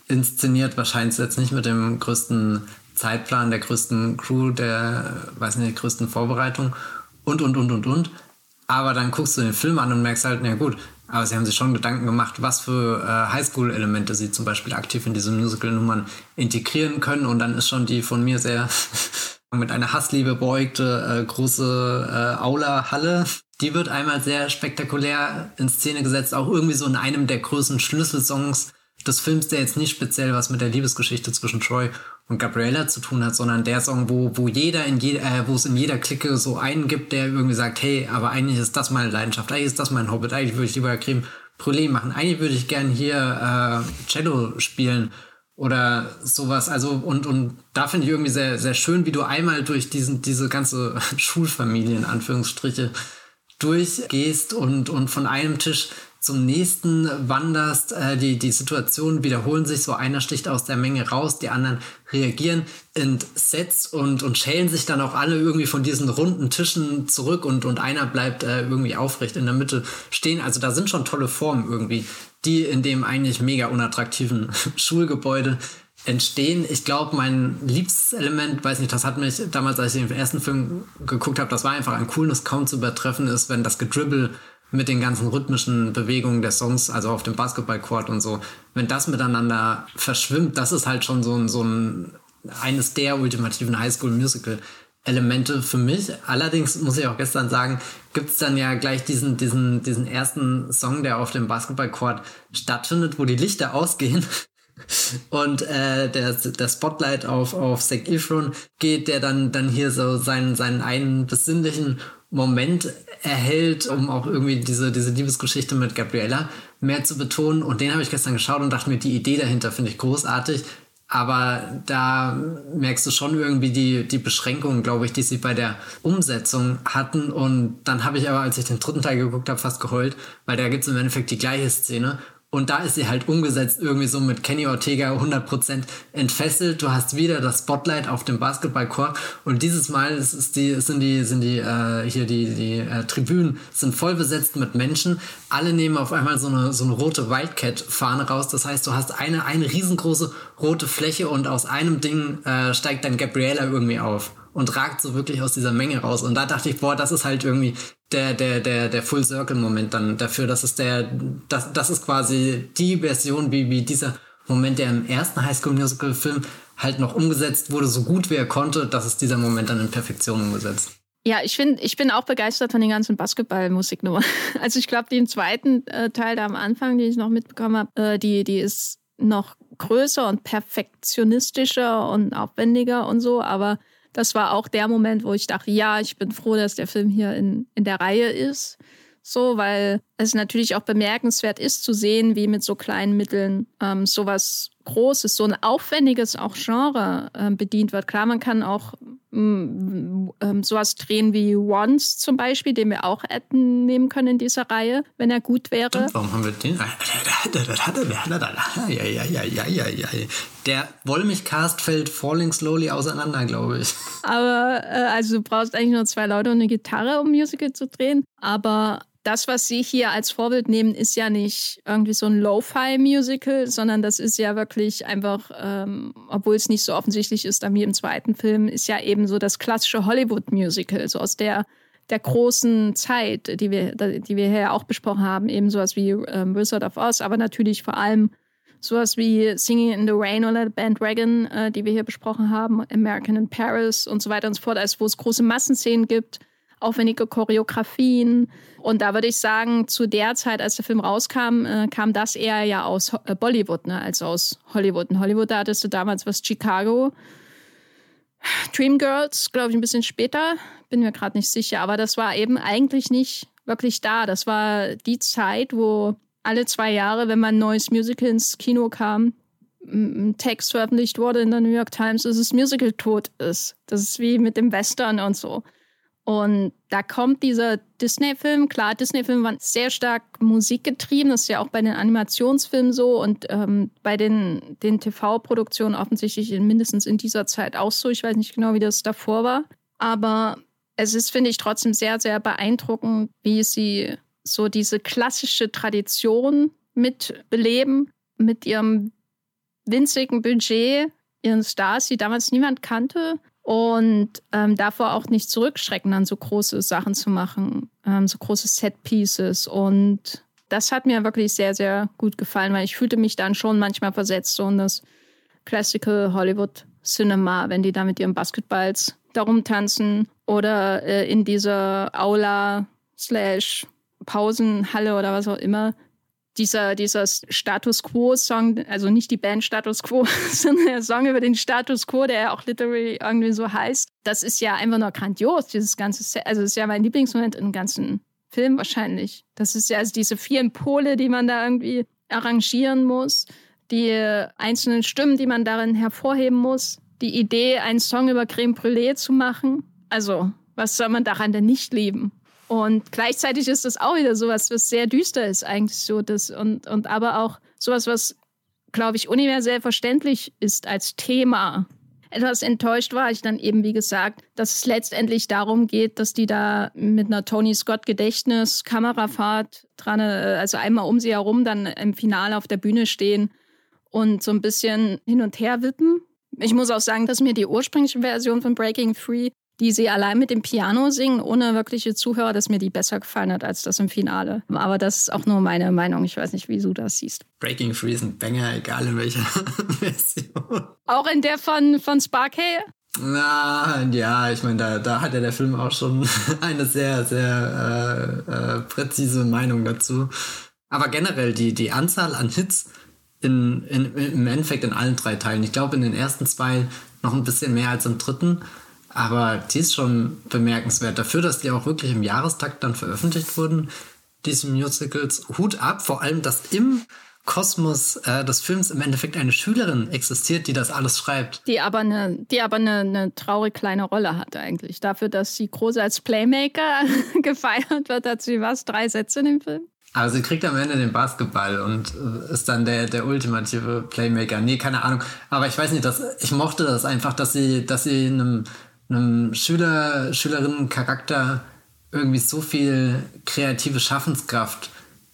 inszeniert. Wahrscheinlich jetzt nicht mit dem größten Zeitplan, der größten Crew, der, weiß nicht, größten Vorbereitung und, und, und, und, und. Aber dann guckst du den Film an und merkst halt, na gut, aber sie haben sich schon Gedanken gemacht, was für äh, Highschool-Elemente sie zum Beispiel aktiv in diese Musical-Nummern integrieren können. Und dann ist schon die von mir sehr mit einer Hassliebe beugte äh, große äh, Aula-Halle. Die wird einmal sehr spektakulär in Szene gesetzt, auch irgendwie so in einem der größten Schlüsselsongs des Films, der jetzt nicht speziell was mit der Liebesgeschichte zwischen Troy und Gabriella zu tun hat, sondern der Song, wo, wo jeder in jeder, äh, wo es in jeder Clique so einen gibt, der irgendwie sagt, hey, aber eigentlich ist das meine Leidenschaft, eigentlich ist das mein Hobbit, eigentlich würde ich lieber Creme Brûlée machen, eigentlich würde ich gern hier äh, Cello spielen oder sowas. Also, und, und da finde ich irgendwie sehr, sehr schön, wie du einmal durch diesen, diese ganze Schulfamilie in Anführungsstriche durchgehst und, und von einem Tisch zum nächsten wanderst. Äh, die, die Situationen wiederholen sich. So einer sticht aus der Menge raus, die anderen reagieren entsetzt und, und schälen sich dann auch alle irgendwie von diesen runden Tischen zurück und, und einer bleibt äh, irgendwie aufrecht in der Mitte stehen. Also da sind schon tolle Formen irgendwie, die in dem eigentlich mega unattraktiven Schulgebäude entstehen. Ich glaube, mein liebstes Element, weiß nicht, das hat mich damals, als ich den ersten Film geguckt habe, das war einfach ein Coolness kaum zu übertreffen ist, wenn das Gedribbel mit den ganzen rhythmischen Bewegungen der Songs, also auf dem Basketballcourt und so, wenn das miteinander verschwimmt, das ist halt schon so ein, so ein eines der ultimativen Highschool-Musical-Elemente für mich. Allerdings muss ich auch gestern sagen, gibt es dann ja gleich diesen, diesen, diesen ersten Song, der auf dem Basketballcourt stattfindet, wo die Lichter ausgehen und äh, der, der Spotlight auf, auf Zac Efron geht, der dann, dann hier so seinen, seinen einen besinnlichen Moment erhält, um auch irgendwie diese, diese Liebesgeschichte mit Gabriella mehr zu betonen. Und den habe ich gestern geschaut und dachte mir, die Idee dahinter finde ich großartig. Aber da merkst du schon irgendwie die, die Beschränkungen, glaube ich, die sie bei der Umsetzung hatten. Und dann habe ich aber, als ich den dritten Teil geguckt habe, fast geheult, weil da gibt es im Endeffekt die gleiche Szene. Und da ist sie halt umgesetzt irgendwie so mit Kenny Ortega 100% entfesselt. Du hast wieder das Spotlight auf dem Basketballcourt und dieses Mal ist die, sind die, sind die äh, hier die, die äh, Tribünen sind voll besetzt mit Menschen. Alle nehmen auf einmal so eine, so eine rote Wildcat-Fahne raus. Das heißt, du hast eine, eine riesengroße rote Fläche und aus einem Ding äh, steigt dann Gabriella irgendwie auf und ragt so wirklich aus dieser Menge raus. Und da dachte ich, boah, das ist halt irgendwie der, der, der, der Full Circle Moment dann dafür. Das ist der, das, das ist quasi die Version, wie, wie dieser Moment, der im ersten High School Musical Film halt noch umgesetzt wurde, so gut wie er konnte. Das ist dieser Moment dann in Perfektion umgesetzt. Ja, ich finde, ich bin auch begeistert von den ganzen Basketball-Musiknummern. Also ich glaube, den zweiten äh, Teil da am Anfang, den ich noch mitbekommen habe, äh, die, die ist noch größer und perfektionistischer und aufwendiger und so, aber das war auch der Moment, wo ich dachte, ja, ich bin froh, dass der Film hier in, in der Reihe ist. So, weil es natürlich auch bemerkenswert ist zu sehen, wie mit so kleinen Mitteln ähm, sowas Großes, so ein aufwendiges auch Genre äh, bedient wird. Klar, man kann auch ähm, sowas drehen wie Once zum Beispiel, den wir auch hätten nehmen können in dieser Reihe, wenn er gut wäre. Stimmt, warum haben wir den? Ja, ja, ja, ja, ja, ja. Der Wollmilchcast fällt falling slowly auseinander, glaube ich. Aber äh, also du brauchst eigentlich nur zwei Leute und eine Gitarre, um Musical zu drehen. Aber das, was Sie hier als Vorbild nehmen, ist ja nicht irgendwie so ein Lo-Fi-Musical, sondern das ist ja wirklich einfach, ähm, obwohl es nicht so offensichtlich ist, dann wie im zweiten Film, ist ja eben so das klassische Hollywood-Musical, so aus der, der großen Zeit, die wir, die wir hier auch besprochen haben, eben sowas wie ähm, Wizard of Oz, aber natürlich vor allem sowas wie Singing in the Rain oder Bandwagon, äh, die wir hier besprochen haben, American in Paris und so weiter und so fort, also wo es große Massenszenen gibt, aufwendige Choreografien. Und da würde ich sagen, zu der Zeit, als der Film rauskam, äh, kam das eher ja aus äh, Bollywood, ne, als aus Hollywood. In Hollywood, da hattest du damals was Chicago. Dreamgirls, glaube ich, ein bisschen später, bin mir gerade nicht sicher, aber das war eben eigentlich nicht wirklich da. Das war die Zeit, wo alle zwei Jahre, wenn man ein neues Musical ins Kino kam, ein Text veröffentlicht wurde in der New York Times, dass das Musical tot ist. Das ist wie mit dem Western und so. Und da kommt dieser Disney-Film. Klar, Disney-Filme waren sehr stark musikgetrieben. Das ist ja auch bei den Animationsfilmen so und ähm, bei den, den TV-Produktionen offensichtlich mindestens in dieser Zeit auch so. Ich weiß nicht genau, wie das davor war. Aber es ist, finde ich, trotzdem sehr, sehr beeindruckend, wie sie so diese klassische Tradition mitbeleben, mit ihrem winzigen Budget, ihren Stars, die damals niemand kannte und ähm, davor auch nicht zurückschrecken, dann so große Sachen zu machen, ähm, so große Set-Pieces. Und das hat mir wirklich sehr, sehr gut gefallen, weil ich fühlte mich dann schon manchmal versetzt so in das Classical Hollywood Cinema, wenn die da mit ihren Basketballs darum tanzen oder äh, in dieser Aula slash Pausenhalle oder was auch immer dieser, dieser Status Quo-Song, also nicht die Band Status Quo, sondern der Song über den Status Quo, der ja auch literally irgendwie so heißt, das ist ja einfach nur grandios, dieses ganze Set. Also, das ist ja mein Lieblingsmoment im ganzen Film wahrscheinlich. Das ist ja also diese vielen Pole, die man da irgendwie arrangieren muss, die einzelnen Stimmen, die man darin hervorheben muss, die Idee, einen Song über Creme Brûlée zu machen. Also, was soll man daran denn nicht lieben? Und gleichzeitig ist das auch wieder sowas, was sehr düster ist eigentlich so. Das, und, und aber auch sowas, was, glaube ich, universell verständlich ist als Thema. Etwas enttäuscht war ich dann eben, wie gesagt, dass es letztendlich darum geht, dass die da mit einer Tony Scott Gedächtnis Kamerafahrt dran, äh, also einmal um sie herum, dann im Finale auf der Bühne stehen und so ein bisschen hin und her wippen. Ich muss auch sagen, dass mir die ursprüngliche Version von Breaking Free die sie allein mit dem Piano singen, ohne wirkliche Zuhörer, dass mir die besser gefallen hat als das im Finale. Aber das ist auch nur meine Meinung. Ich weiß nicht, wie du das siehst. Breaking Free ist ein Banger, egal in welcher Version. Auch in der von, von Sparkay? Na, ja, ich meine, da, da hat ja der Film auch schon eine sehr, sehr äh, äh, präzise Meinung dazu. Aber generell die, die Anzahl an Hits in, in, im Endeffekt in allen drei Teilen. Ich glaube, in den ersten zwei noch ein bisschen mehr als im dritten. Aber die ist schon bemerkenswert. Dafür, dass die auch wirklich im Jahrestakt dann veröffentlicht wurden, diese Musicals. Hut ab, vor allem, dass im Kosmos äh, des Films im Endeffekt eine Schülerin existiert, die das alles schreibt. Die aber eine, die aber eine, eine traurige kleine Rolle hat eigentlich. Dafür, dass sie groß als Playmaker gefeiert wird, hat sie was, drei Sätze in dem Film? Aber sie kriegt am Ende den Basketball und äh, ist dann der, der ultimative Playmaker. Nee, keine Ahnung. Aber ich weiß nicht, dass, ich mochte das einfach, dass sie, dass sie in einem einem Schüler, Schülerinnencharakter irgendwie so viel kreative Schaffenskraft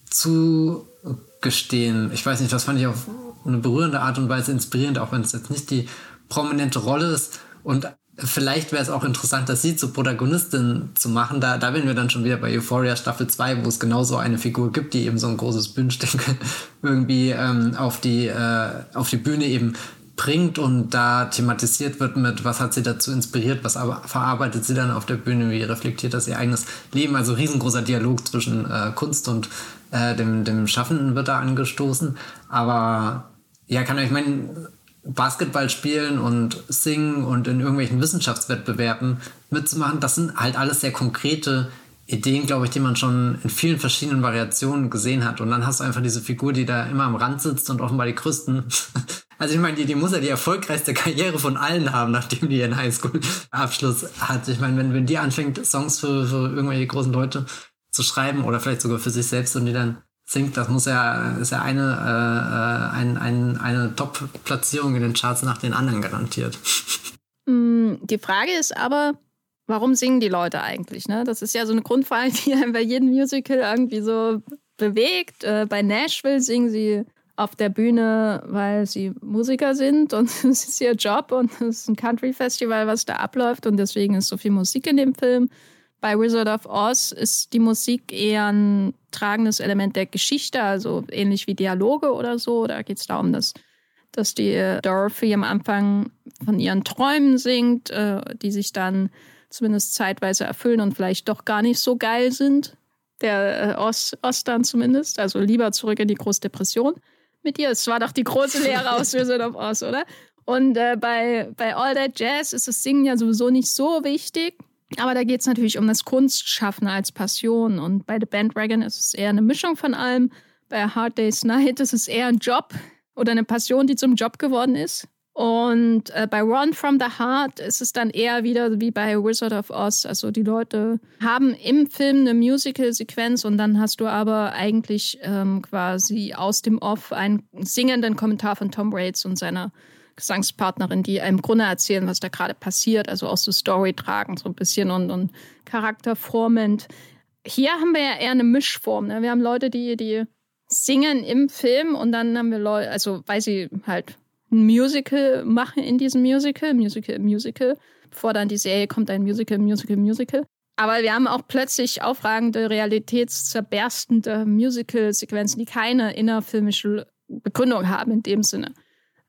zugestehen. Ich weiß nicht, das fand ich auf eine berührende Art und Weise inspirierend, auch wenn es jetzt nicht die prominente Rolle ist. Und vielleicht wäre es auch interessant, das sie zur Protagonistin zu machen. Da, da wären wir dann schon wieder bei Euphoria Staffel 2, wo es genauso eine Figur gibt, die eben so ein großes Bühnenstück irgendwie ähm, auf, die, äh, auf die Bühne eben bringt und da thematisiert wird mit, was hat sie dazu inspiriert, was aber verarbeitet sie dann auf der Bühne, wie reflektiert das ihr eigenes Leben. Also riesengroßer Dialog zwischen äh, Kunst und äh, dem, dem Schaffenden wird da angestoßen. Aber ja, kann euch meinen, Basketball spielen und singen und in irgendwelchen Wissenschaftswettbewerben mitzumachen, das sind halt alles sehr konkrete Ideen, glaube ich, die man schon in vielen verschiedenen Variationen gesehen hat. Und dann hast du einfach diese Figur, die da immer am Rand sitzt und offenbar die größten Also ich meine, die, die muss ja die erfolgreichste Karriere von allen haben, nachdem die ihren Highschool-Abschluss hat. Ich meine, wenn, wenn die anfängt, Songs für, für irgendwelche großen Leute zu schreiben oder vielleicht sogar für sich selbst und die dann singt, das muss ja, ist ja eine, äh, ein, ein, eine Top-Platzierung in den Charts nach den anderen garantiert. Mm, die Frage ist aber, warum singen die Leute eigentlich? Ne? Das ist ja so eine Grundfrage, die einen bei jedem Musical irgendwie so bewegt. Äh, bei Nashville singen sie auf der Bühne, weil sie Musiker sind und es ist ihr Job und es ist ein Country-Festival, was da abläuft und deswegen ist so viel Musik in dem Film. Bei Wizard of Oz ist die Musik eher ein tragendes Element der Geschichte, also ähnlich wie Dialoge oder so. Da geht es darum, dass, dass die Dorothy am Anfang von ihren Träumen singt, äh, die sich dann zumindest zeitweise erfüllen und vielleicht doch gar nicht so geil sind. Der äh, Oz, Oz dann zumindest. Also lieber zurück in die Großdepression mit dir. Es war doch die große Lehre aus Wizard of Oz, oder? Und äh, bei, bei All That Jazz ist das Singen ja sowieso nicht so wichtig. Aber da geht es natürlich um das Kunstschaffen als Passion. Und bei The Bandwagon ist es eher eine Mischung von allem. Bei Hard Day's Night ist es eher ein Job oder eine Passion, die zum Job geworden ist. Und äh, bei Run from the Heart ist es dann eher wieder wie bei Wizard of Oz. Also die Leute haben im Film eine Musical-Sequenz und dann hast du aber eigentlich ähm, quasi aus dem Off einen singenden Kommentar von Tom Waits und seiner Gesangspartnerin, die im Grunde erzählen, was da gerade passiert, also auch so Story tragen, so ein bisschen und, und charakterformend. Hier haben wir ja eher eine Mischform. Ne? Wir haben Leute, die, die singen im Film und dann haben wir Leute, also weil sie halt ein Musical machen in diesem Musical, Musical, Musical, bevor dann die Serie kommt, ein Musical, Musical, Musical. Aber wir haben auch plötzlich aufragende, realitätszerberstende Musical-Sequenzen, die keine innerfilmische Begründung haben in dem Sinne.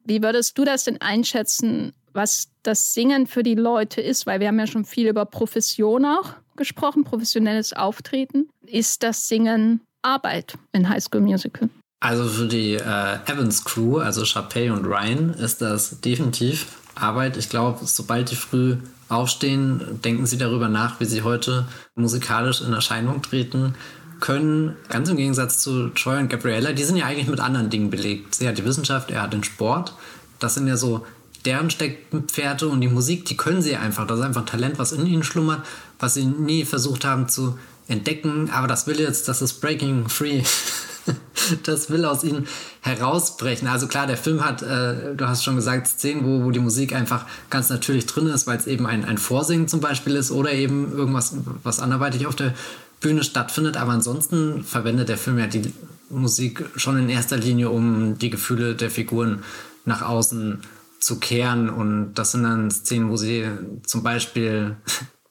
Wie würdest du das denn einschätzen, was das Singen für die Leute ist? Weil wir haben ja schon viel über Profession auch gesprochen, professionelles Auftreten. Ist das Singen Arbeit in High School Musical? Also für die äh, Evans Crew, also Chapey und Ryan, ist das definitiv Arbeit. Ich glaube, sobald die früh aufstehen, denken sie darüber nach, wie sie heute musikalisch in Erscheinung treten können, ganz im Gegensatz zu Troy und Gabriella, die sind ja eigentlich mit anderen Dingen belegt. Sie hat die Wissenschaft, er hat den Sport. Das sind ja so deren Steckpferde und die Musik, die können sie einfach. Das ist einfach ein Talent, was in ihnen schlummert, was sie nie versucht haben zu entdecken. Aber das will jetzt, das ist Breaking Free. das will aus ihnen herausbrechen. Also klar, der Film hat, äh, du hast schon gesagt, Szenen, wo, wo die Musik einfach ganz natürlich drin ist, weil es eben ein, ein Vorsingen zum Beispiel ist oder eben irgendwas, was anderweitig auf der Bühne stattfindet. Aber ansonsten verwendet der Film ja die Musik schon in erster Linie, um die Gefühle der Figuren nach außen zu kehren. Und das sind dann Szenen, wo sie zum Beispiel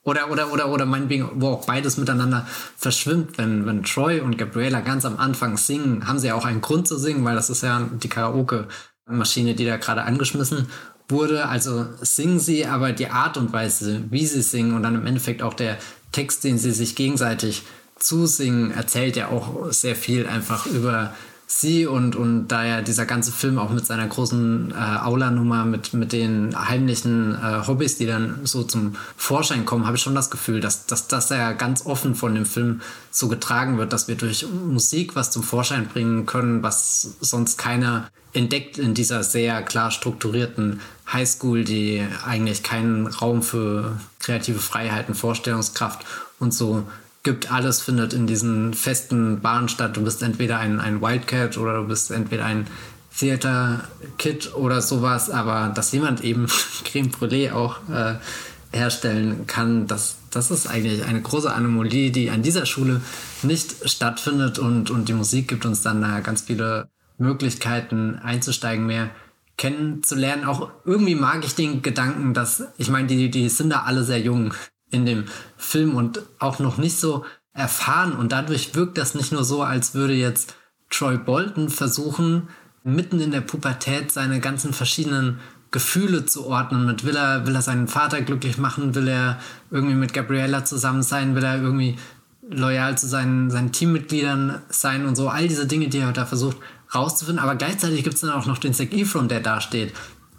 oder, oder, oder, oder meinetwegen, wo auch beides miteinander verschwimmt. Wenn, wenn Troy und Gabriela ganz am Anfang singen, haben sie ja auch einen Grund zu singen, weil das ist ja die Karaoke-Maschine, die da gerade angeschmissen wurde. Also singen sie, aber die Art und Weise, wie sie singen und dann im Endeffekt auch der Text, den sie sich gegenseitig zusingen, erzählt ja auch sehr viel einfach über sie und, und da ja dieser ganze Film auch mit seiner großen äh, Aula-Nummer, mit, mit den heimlichen äh, Hobbys, die dann so zum Vorschein kommen, habe ich schon das Gefühl, dass, dass das ja ganz offen von dem Film so getragen wird, dass wir durch Musik was zum Vorschein bringen können, was sonst keiner entdeckt in dieser sehr klar strukturierten Highschool, die eigentlich keinen Raum für kreative Freiheiten, Vorstellungskraft und so gibt. Alles findet in diesen festen Bahnen statt. Du bist entweder ein, ein Wildcat oder du bist entweder ein Theater Kid oder sowas, aber dass jemand eben Creme Brûlée auch äh, herstellen kann, das, das ist eigentlich eine große Anomalie, die an dieser Schule nicht stattfindet und, und die Musik gibt uns dann da ganz viele Möglichkeiten einzusteigen, mehr kennenzulernen. Auch irgendwie mag ich den Gedanken, dass, ich meine, die, die sind da alle sehr jung in dem Film und auch noch nicht so erfahren. Und dadurch wirkt das nicht nur so, als würde jetzt Troy Bolton versuchen, mitten in der Pubertät seine ganzen verschiedenen Gefühle zu ordnen. Mit will er, will er seinen Vater glücklich machen, will er irgendwie mit Gabriella zusammen sein, will er irgendwie loyal zu seinen, seinen Teammitgliedern sein und so. All diese Dinge, die er da versucht rauszufinden. Aber gleichzeitig gibt es dann auch noch den Zac Efron, der da steht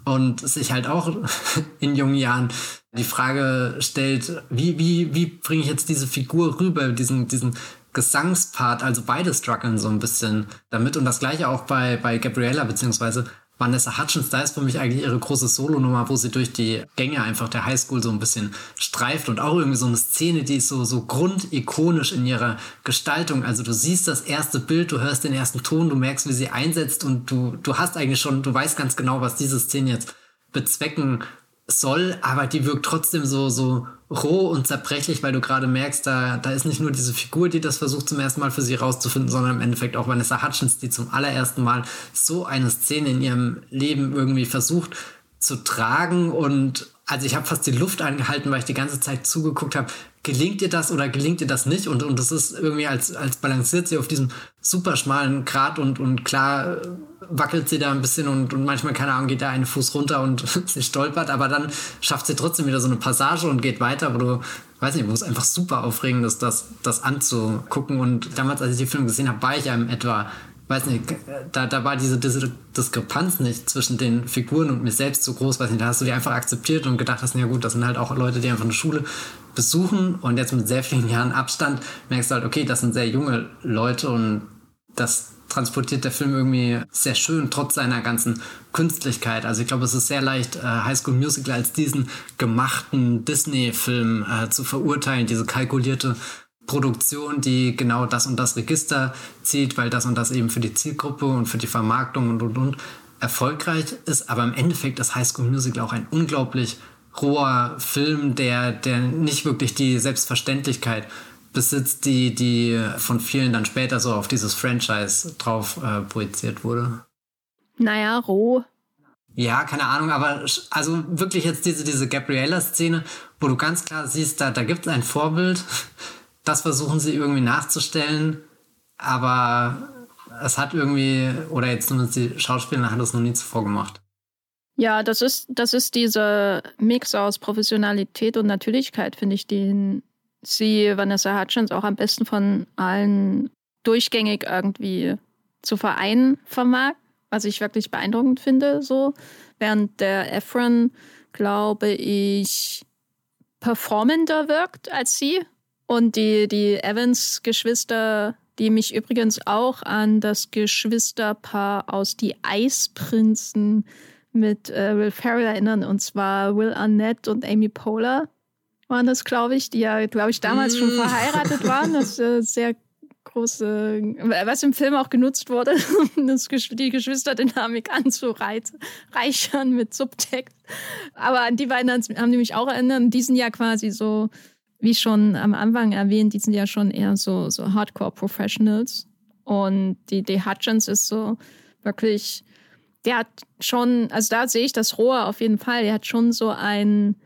und sich halt auch in jungen Jahren die Frage stellt, wie, wie, wie bringe ich jetzt diese Figur rüber, diesen, diesen Gesangspart, also beide strugglen so ein bisschen damit. Und das gleiche auch bei, bei Gabriella, beziehungsweise Vanessa Hutchins, da ist für mich eigentlich ihre große Solonummer, wo sie durch die Gänge einfach der Highschool so ein bisschen streift und auch irgendwie so eine Szene, die ist so, so grundikonisch in ihrer Gestaltung. Also du siehst das erste Bild, du hörst den ersten Ton, du merkst, wie sie einsetzt und du, du hast eigentlich schon, du weißt ganz genau, was diese Szene jetzt bezwecken soll, aber die wirkt trotzdem so, so roh und zerbrechlich, weil du gerade merkst, da, da ist nicht nur diese Figur, die das versucht zum ersten Mal für sie rauszufinden, sondern im Endeffekt auch Vanessa Hutchins, die zum allerersten Mal so eine Szene in ihrem Leben irgendwie versucht zu tragen und also ich habe fast die Luft angehalten, weil ich die ganze Zeit zugeguckt habe, gelingt dir das oder gelingt dir das nicht? Und, und das ist irgendwie als, als balanciert sie auf diesem super schmalen Grat und, und klar äh, wackelt sie da ein bisschen und, und manchmal, keine Ahnung, geht da ein Fuß runter und sie stolpert, aber dann schafft sie trotzdem wieder so eine Passage und geht weiter, wo du, weiß nicht, wo es einfach super aufregend ist, das, das anzugucken. Und damals, als ich den Film gesehen habe, war ich einem etwa weiß nicht, da, da war diese, diese Diskrepanz nicht zwischen den Figuren und mir selbst so groß, weiß nicht, da hast du die einfach akzeptiert und gedacht hast, ja gut, das sind halt auch Leute, die einfach eine Schule besuchen und jetzt mit sehr vielen Jahren Abstand merkst du halt, okay, das sind sehr junge Leute und das transportiert der Film irgendwie sehr schön, trotz seiner ganzen Künstlichkeit. Also ich glaube, es ist sehr leicht, äh, High School Musical als diesen gemachten Disney-Film äh, zu verurteilen, diese kalkulierte Produktion, die genau das und das Register zieht, weil das und das eben für die Zielgruppe und für die Vermarktung und und und erfolgreich ist. Aber im Endeffekt ist High School Musical auch ein unglaublich roher Film, der, der nicht wirklich die Selbstverständlichkeit besitzt, die, die von vielen dann später so auf dieses Franchise drauf äh, projiziert wurde. Naja, roh. Ja, keine Ahnung, aber also wirklich jetzt diese, diese Gabriella-Szene, wo du ganz klar siehst, da, da gibt es ein Vorbild, das versuchen sie irgendwie nachzustellen, aber es hat irgendwie, oder jetzt zumindest die Schauspieler hat es noch nie zuvor gemacht. Ja, das ist, das ist dieser Mix aus Professionalität und Natürlichkeit, finde ich, den sie, Vanessa Hutchins, auch am besten von allen durchgängig irgendwie zu vereinen vermag, was ich wirklich beeindruckend finde, so. Während der Efron, glaube ich, performender wirkt als sie. Und die, die Evans-Geschwister, die mich übrigens auch an das Geschwisterpaar aus Die Eisprinzen mit äh, Will Ferrell erinnern, und zwar Will Arnett und Amy Poehler waren das, glaube ich, die ja, glaube ich, damals schon mm. verheiratet waren. Das äh, sehr große, was im Film auch genutzt wurde, um das, die Geschwisterdynamik anzureichern mit Subtext. Aber an die beiden haben die mich auch erinnert. Die sind ja quasi so wie schon am Anfang erwähnt, die sind ja schon eher so, so Hardcore-Professionals. Und die, die Hutchins ist so wirklich, der hat schon, also da sehe ich das Rohr auf jeden Fall, der hat schon so ein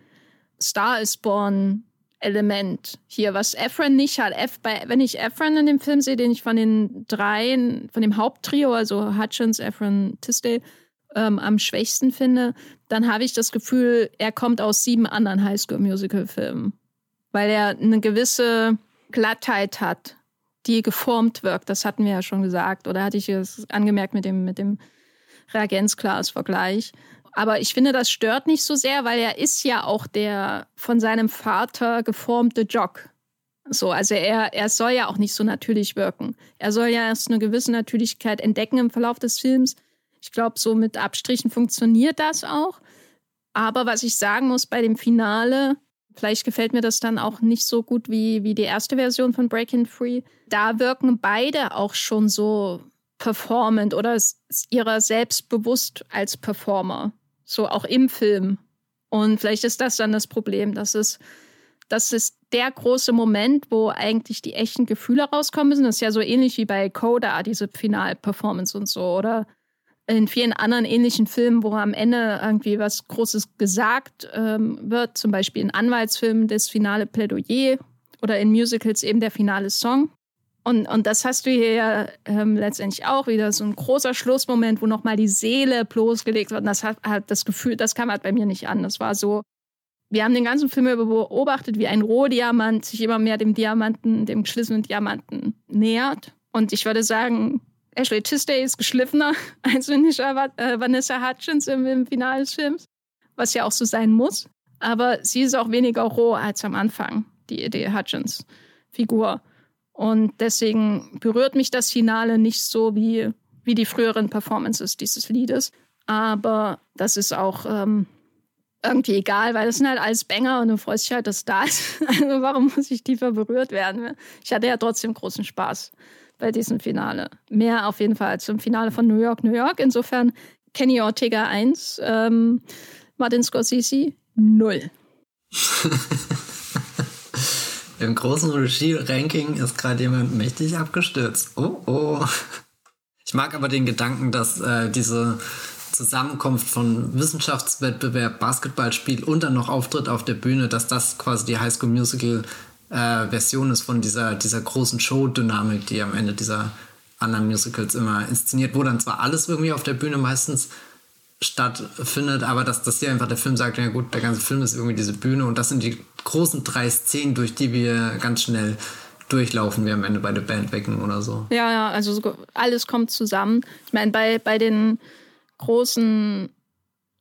Star is Born Element hier, was Efren nicht hat. F, bei, wenn ich Efren in dem Film sehe, den ich von den dreien, von dem Haupttrio, also Hutchins, Efren, Tisdale, ähm, am schwächsten finde, dann habe ich das Gefühl, er kommt aus sieben anderen Highschool-Musical-Filmen weil er eine gewisse Glattheit hat, die geformt wirkt. Das hatten wir ja schon gesagt. Oder hatte ich es angemerkt mit dem, mit dem Reagenzglas-Vergleich. Aber ich finde, das stört nicht so sehr, weil er ist ja auch der von seinem Vater geformte Jock. So, also er, er soll ja auch nicht so natürlich wirken. Er soll ja erst eine gewisse Natürlichkeit entdecken im Verlauf des Films. Ich glaube, so mit Abstrichen funktioniert das auch. Aber was ich sagen muss bei dem Finale, Vielleicht gefällt mir das dann auch nicht so gut wie, wie die erste Version von Breaking Free. Da wirken beide auch schon so performant oder ihrer selbst bewusst als Performer. So auch im Film. Und vielleicht ist das dann das Problem, dass es, das ist der große Moment, wo eigentlich die echten Gefühle rauskommen müssen. Das ist ja so ähnlich wie bei Coda, diese Final-Performance und so, oder? In vielen anderen ähnlichen Filmen, wo am Ende irgendwie was Großes gesagt ähm, wird, zum Beispiel in Anwaltsfilmen das finale Plädoyer oder in Musicals eben der finale Song. Und, und das hast du hier ja ähm, letztendlich auch wieder so ein großer Schlussmoment, wo nochmal die Seele bloßgelegt wird. Und das hat halt das Gefühl, das kam halt bei mir nicht an. Das war so, wir haben den ganzen Film über beobachtet, wie ein Rohdiamant sich immer mehr dem Diamanten, dem geschlissenen Diamanten nähert. Und ich würde sagen, Ashley Tisdale ist geschliffener als äh, Vanessa Hutchins im, im Finale des Films, was ja auch so sein muss. Aber sie ist auch weniger roh als am Anfang, die, die Hutchins-Figur. Und deswegen berührt mich das Finale nicht so wie, wie die früheren Performances dieses Liedes. Aber das ist auch ähm, irgendwie egal, weil das sind halt alles Banger und du freust dich halt, dass da ist. Also warum muss ich tiefer berührt werden? Ich hatte ja trotzdem großen Spaß bei diesem Finale. Mehr auf jeden Fall als im Finale von New York, New York. Insofern Kenny Ortega 1, ähm, Martin Scorsese 0. Im großen Regie-Ranking ist gerade jemand mächtig abgestürzt. Oh oh. Ich mag aber den Gedanken, dass äh, diese Zusammenkunft von Wissenschaftswettbewerb, Basketballspiel und dann noch Auftritt auf der Bühne, dass das quasi die High School Musical äh, Version ist von dieser, dieser großen Show-Dynamik, die am Ende dieser anderen Musicals immer inszeniert, wo dann zwar alles irgendwie auf der Bühne meistens stattfindet, aber dass, dass hier einfach der Film sagt, ja gut, der ganze Film ist irgendwie diese Bühne und das sind die großen drei Szenen, durch die wir ganz schnell durchlaufen, wie am Ende bei der Bandwagon oder so. Ja, ja, also alles kommt zusammen. Ich meine, bei, bei den großen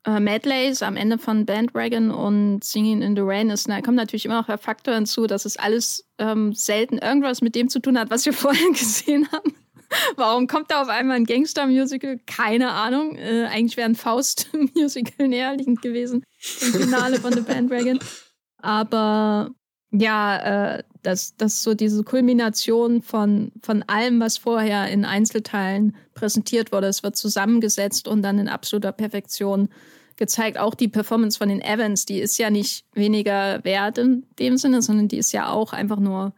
äh, Medleys am Ende von Bandwagon und Singing in the Rain ist, da kommt natürlich immer noch der Faktor hinzu, dass es alles ähm, selten irgendwas mit dem zu tun hat, was wir vorher gesehen haben. Warum kommt da auf einmal ein Gangster-Musical? Keine Ahnung. Äh, eigentlich wäre ein Faust-Musical näherliegend gewesen im Finale von The Bandwagon. Aber ja, äh, das, das so diese Kulmination von, von allem, was vorher in Einzelteilen präsentiert wurde. Es wird zusammengesetzt und dann in absoluter Perfektion gezeigt. Auch die Performance von den Evans, die ist ja nicht weniger wert in dem Sinne, sondern die ist ja auch einfach nur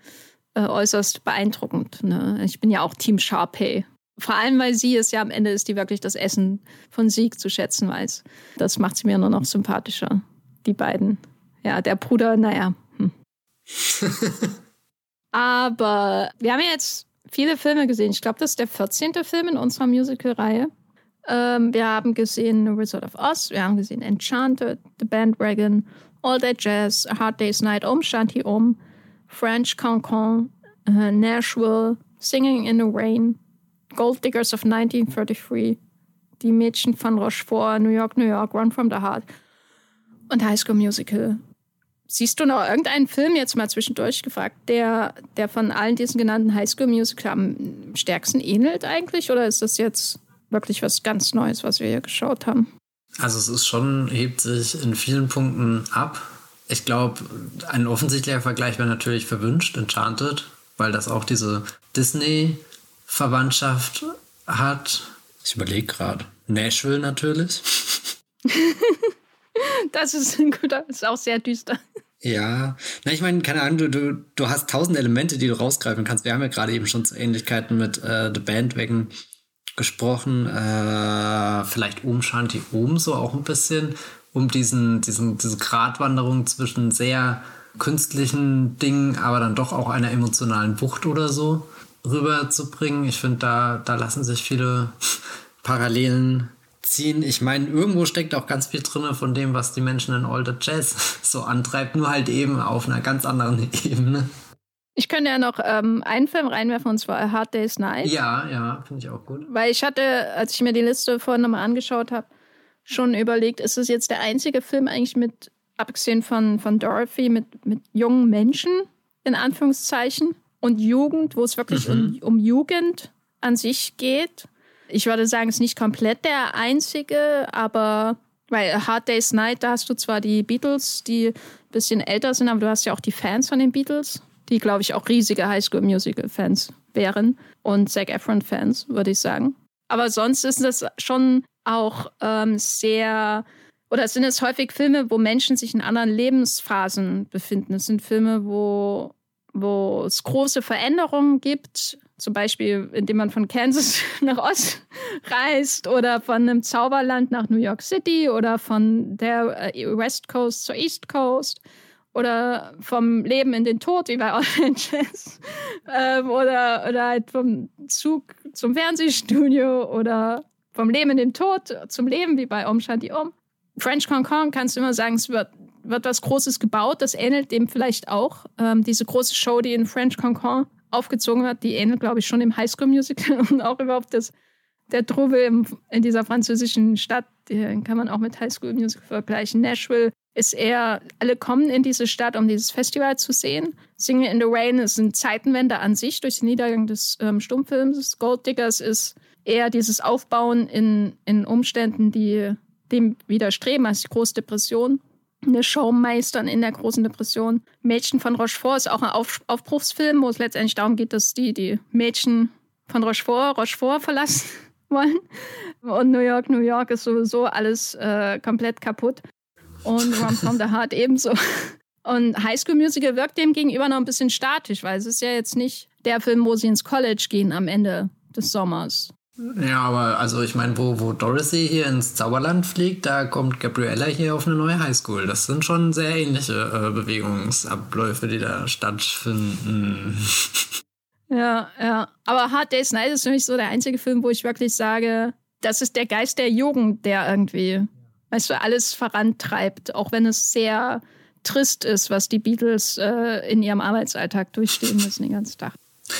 äh, äußerst beeindruckend. Ne? Ich bin ja auch Team Sharpay. Vor allem, weil sie es ja am Ende ist, die wirklich das Essen von Sieg zu schätzen weiß. Das macht sie mir nur noch sympathischer, die beiden. Ja, der Bruder, naja. Aber wir haben ja jetzt viele Filme gesehen. Ich glaube, das ist der 14. Film in unserer Musical-Reihe. Ähm, wir haben gesehen The Wizard of Oz, wir haben gesehen Enchanted, The Bandwagon, All That Jazz, A Hard Day's Night, Om Shanti Om, French Cancan, uh, Nashville, Singing in the Rain, Gold Diggers of 1933, Die Mädchen von Rochefort, New York, New York, Run from the Heart und High School Musical. Siehst du noch irgendeinen Film, jetzt mal zwischendurch gefragt, der, der von allen diesen genannten High School Musical am stärksten ähnelt eigentlich? Oder ist das jetzt wirklich was ganz Neues, was wir hier geschaut haben? Also es ist schon, hebt sich in vielen Punkten ab ich glaube, ein offensichtlicher Vergleich wäre natürlich verwünscht, Enchanted, weil das auch diese Disney-Verwandtschaft hat. Ich überlege gerade. Nashville natürlich. das ist ein guter, ist auch sehr düster. Ja, na, ich meine, keine Ahnung, du, du, du hast tausend Elemente, die du rausgreifen kannst. Wir haben ja gerade eben schon zu Ähnlichkeiten mit äh, The Bandwagon gesprochen. Äh, vielleicht Om Shanti Om so auch ein bisschen um diesen, diesen, diese Gratwanderung zwischen sehr künstlichen Dingen, aber dann doch auch einer emotionalen Wucht oder so rüberzubringen. Ich finde, da, da lassen sich viele Parallelen ziehen. Ich meine, irgendwo steckt auch ganz viel drin von dem, was die Menschen in Older Jazz so antreibt, nur halt eben auf einer ganz anderen Ebene. Ich könnte ja noch ähm, einen Film reinwerfen, und zwar A Hard Day's Night. Ja, ja, finde ich auch gut. Weil ich hatte, als ich mir die Liste vorhin nochmal angeschaut habe, schon überlegt, ist es jetzt der einzige Film eigentlich mit, abgesehen von, von Dorothy, mit, mit jungen Menschen, in Anführungszeichen, und Jugend, wo es wirklich mhm. um, um Jugend an sich geht. Ich würde sagen, es ist nicht komplett der einzige, aber weil Hard Day's Night, da hast du zwar die Beatles, die ein bisschen älter sind, aber du hast ja auch die Fans von den Beatles, die, glaube ich, auch riesige Highschool-Musical-Fans wären und Zac Efron-Fans, würde ich sagen. Aber sonst ist das schon auch ähm, sehr, oder sind es häufig Filme, wo Menschen sich in anderen Lebensphasen befinden. Es sind Filme, wo, wo es große Veränderungen gibt, zum Beispiel indem man von Kansas nach Ost reist oder von einem Zauberland nach New York City oder von der äh, West Coast zur East Coast oder vom Leben in den Tod, wie bei Oranges, ähm, oder, oder halt vom Zug zum Fernsehstudio oder vom Leben in den Tod zum Leben, wie bei Om Shanti Om. French Cancan kannst du immer sagen, es wird, wird was Großes gebaut. Das ähnelt dem vielleicht auch. Ähm, diese große Show, die in French Cancan aufgezogen hat, die ähnelt, glaube ich, schon im Highschool Musical und auch überhaupt das, der Trubel in dieser französischen Stadt, den kann man auch mit Highschool Musical vergleichen. Nashville ist eher, alle kommen in diese Stadt, um dieses Festival zu sehen. Singing in the Rain ist eine Zeitenwende an sich durch den Niedergang des ähm, Stummfilms. Gold Diggers ist eher dieses Aufbauen in, in Umständen, die dem widerstreben, als die Große Depression. Eine Show meistern in der Großen Depression. Mädchen von Rochefort ist auch ein Auf Aufbruchsfilm, wo es letztendlich darum geht, dass die, die Mädchen von Rochefort Rochefort verlassen wollen. Und New York, New York ist sowieso alles äh, komplett kaputt. Und Run from the Heart ebenso. Und High School Musical wirkt dem gegenüber noch ein bisschen statisch, weil es ist ja jetzt nicht der Film, wo sie ins College gehen am Ende des Sommers, Ja, aber also ich meine, wo, wo Dorothy hier ins Zauberland fliegt, da kommt Gabriella hier auf eine neue Highschool. Das sind schon sehr ähnliche äh, Bewegungsabläufe, die da stattfinden. Ja, ja. Aber Hard Day's Night ist für mich so der einzige Film, wo ich wirklich sage, das ist der Geist der Jugend, der irgendwie, weißt du, alles vorantreibt, auch wenn es sehr trist ist, was die Beatles äh, in ihrem Arbeitsalltag durchstehen müssen den ganzen Tag.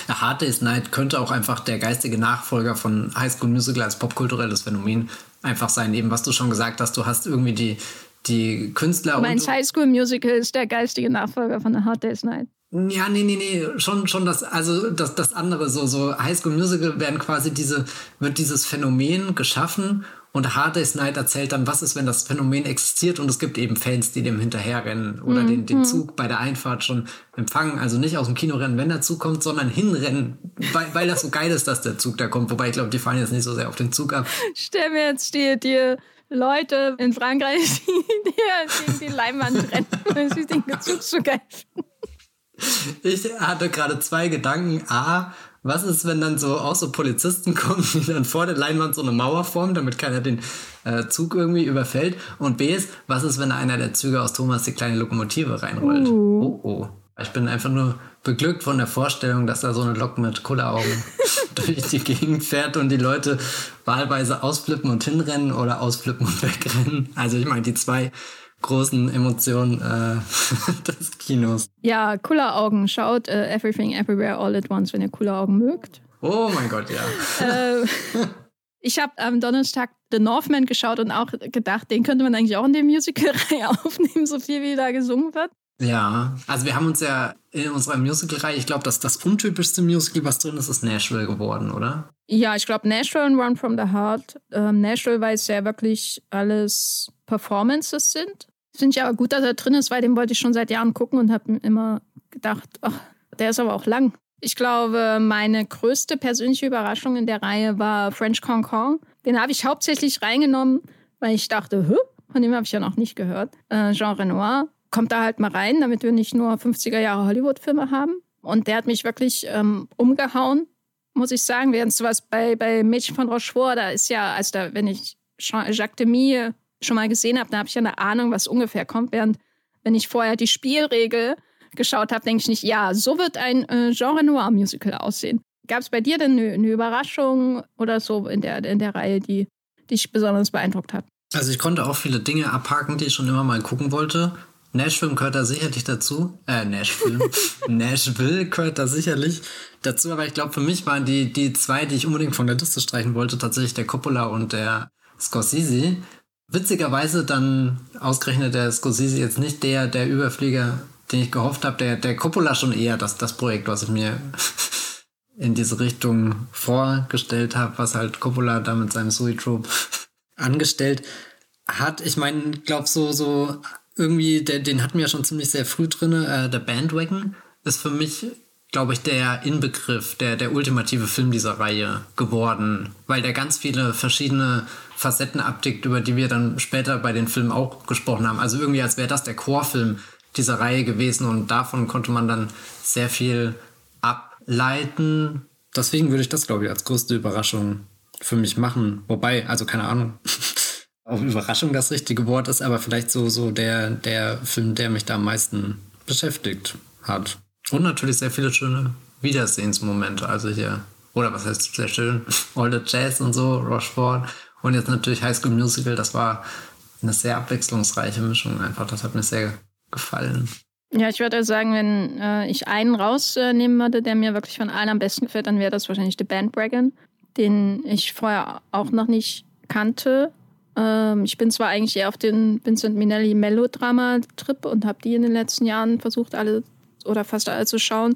A Hard Day's Night könnte auch einfach der geistige Nachfolger von High School Musical als popkulturelles Phänomen einfach sein. Eben, was du schon gesagt hast, du hast irgendwie die, die Künstler. Mein High School Musical ist der geistige Nachfolger von A Hard Day's Night. Ja, nee, nee, nee, schon, schon das, also das, das andere, so, so High School Musical werden quasi diese, wird dieses Phänomen geschaffen und Hard Day's Night erzählt dann, was ist, wenn das Phänomen existiert und es gibt eben Fans, die dem hinterherrennen oder mhm. den, den mhm. Zug bei der Einfahrt schon empfangen. Also nicht aus dem Kino rennen, wenn der Zug kommt, sondern hinrennen, weil, weil das so geil ist, dass der Zug da kommt. Wobei ich glaube, die fahren jetzt nicht so sehr auf den Zug ab. Stell mir jetzt die, die Leute in Frankreich, die, die gegen die Leinwand rennen, weil sie den Zug so geil finden. Ich hatte gerade zwei Gedanken. A, was ist, wenn dann so auch so Polizisten kommen, die dann vor der Leinwand so eine Mauer formen, damit keiner den äh, Zug irgendwie überfällt? Und B ist, was ist, wenn einer der Züge aus Thomas die kleine Lokomotive reinrollt? Uh. Oh, oh. Ich bin einfach nur beglückt von der Vorstellung, dass da so eine Lok mit Kulleraugen durch die Gegend fährt und die Leute wahlweise ausflippen und hinrennen oder ausflippen und wegrennen. Also ich meine, die zwei großen Emotionen äh, des Kinos. Ja, Kulleraugen. Schaut uh, Everything Everywhere All at Once, wenn ihr Kulleraugen mögt. Oh mein Gott, ja. äh, ich habe am Donnerstag The Northman geschaut und auch gedacht, den könnte man eigentlich auch in der Musical-Reihe aufnehmen, so viel wie da gesungen wird. Ja, also wir haben uns ja in unserer Musical-Reihe, ich glaube, dass das untypischste Musical, was drin ist, ist Nashville geworden, oder? Ja, ich glaube Nashville und Run from the Heart. Ähm, Nashville, weil es ja wirklich alles Performances sind. Finde ich aber gut, dass er drin ist, weil den wollte ich schon seit Jahren gucken und habe immer gedacht, ach, der ist aber auch lang. Ich glaube, meine größte persönliche Überraschung in der Reihe war French Concon. Den habe ich hauptsächlich reingenommen, weil ich dachte, Hö? von dem habe ich ja noch nicht gehört. Äh, Jean Renoir kommt da halt mal rein, damit wir nicht nur 50er Jahre Hollywood-Filme haben. Und der hat mich wirklich ähm, umgehauen, muss ich sagen. Während sowas bei, bei Mädchen von Rochefort, da ist ja, also da, wenn ich Jacques Demy schon mal gesehen habe, da habe ich ja eine Ahnung, was ungefähr kommt. Während wenn ich vorher die Spielregel geschaut habe, denke ich nicht, ja, so wird ein äh, Genre Noir Musical aussehen. Gab es bei dir denn eine, eine, Überraschung oder so in der, in der Reihe, die dich besonders beeindruckt hat? Also ich konnte auch viele Dinge abhaken, die ich schon immer mal gucken wollte. Nashville gehört da sicherlich dazu. Äh, Nashville. Nashville gehört da sicherlich dazu. Aber ich glaube, für mich waren die, die zwei, die ich unbedingt von der Liste streichen wollte, tatsächlich der Coppola und der Scorsese. Witzigerweise dann ausgerechnet der Scorsese jetzt nicht der, der Überflieger, den ich gehofft habe, der, der Coppola schon eher das, das Projekt, was ich mir in diese Richtung vorgestellt habe, was halt Coppola da mit seinem Sui Trope angestellt hat. Ich meine, glaube so, so irgendwie, der, den hatten wir schon ziemlich sehr früh drin. Äh, der Bandwagon ist für mich glaube ich, der Inbegriff, der, der ultimative Film dieser Reihe geworden, weil der ganz viele verschiedene Facetten abdeckt, über die wir dann später bei den Filmen auch gesprochen haben. Also irgendwie, als wäre das der Chorfilm dieser Reihe gewesen und davon konnte man dann sehr viel ableiten. Deswegen würde ich das, glaube ich, als größte Überraschung für mich machen. Wobei, also keine Ahnung, ob Überraschung das richtige Wort ist, aber vielleicht so, so der, der Film, der mich da am meisten beschäftigt hat. Und natürlich sehr viele schöne Wiedersehensmomente. Also hier, oder was heißt sehr schön, All the Jazz und so, Rochefort. Und jetzt natürlich High School Musical. Das war eine sehr abwechslungsreiche Mischung einfach. Das hat mir sehr gefallen. Ja, ich würde sagen, wenn äh, ich einen rausnehmen würde, der mir wirklich von allen am besten gefällt, dann wäre das wahrscheinlich The Bandwagon, den ich vorher auch noch nicht kannte. Ähm, ich bin zwar eigentlich eher auf den Vincent Minnelli Melodrama-Trip und habe die in den letzten Jahren versucht, alle oder fast alle zu schauen.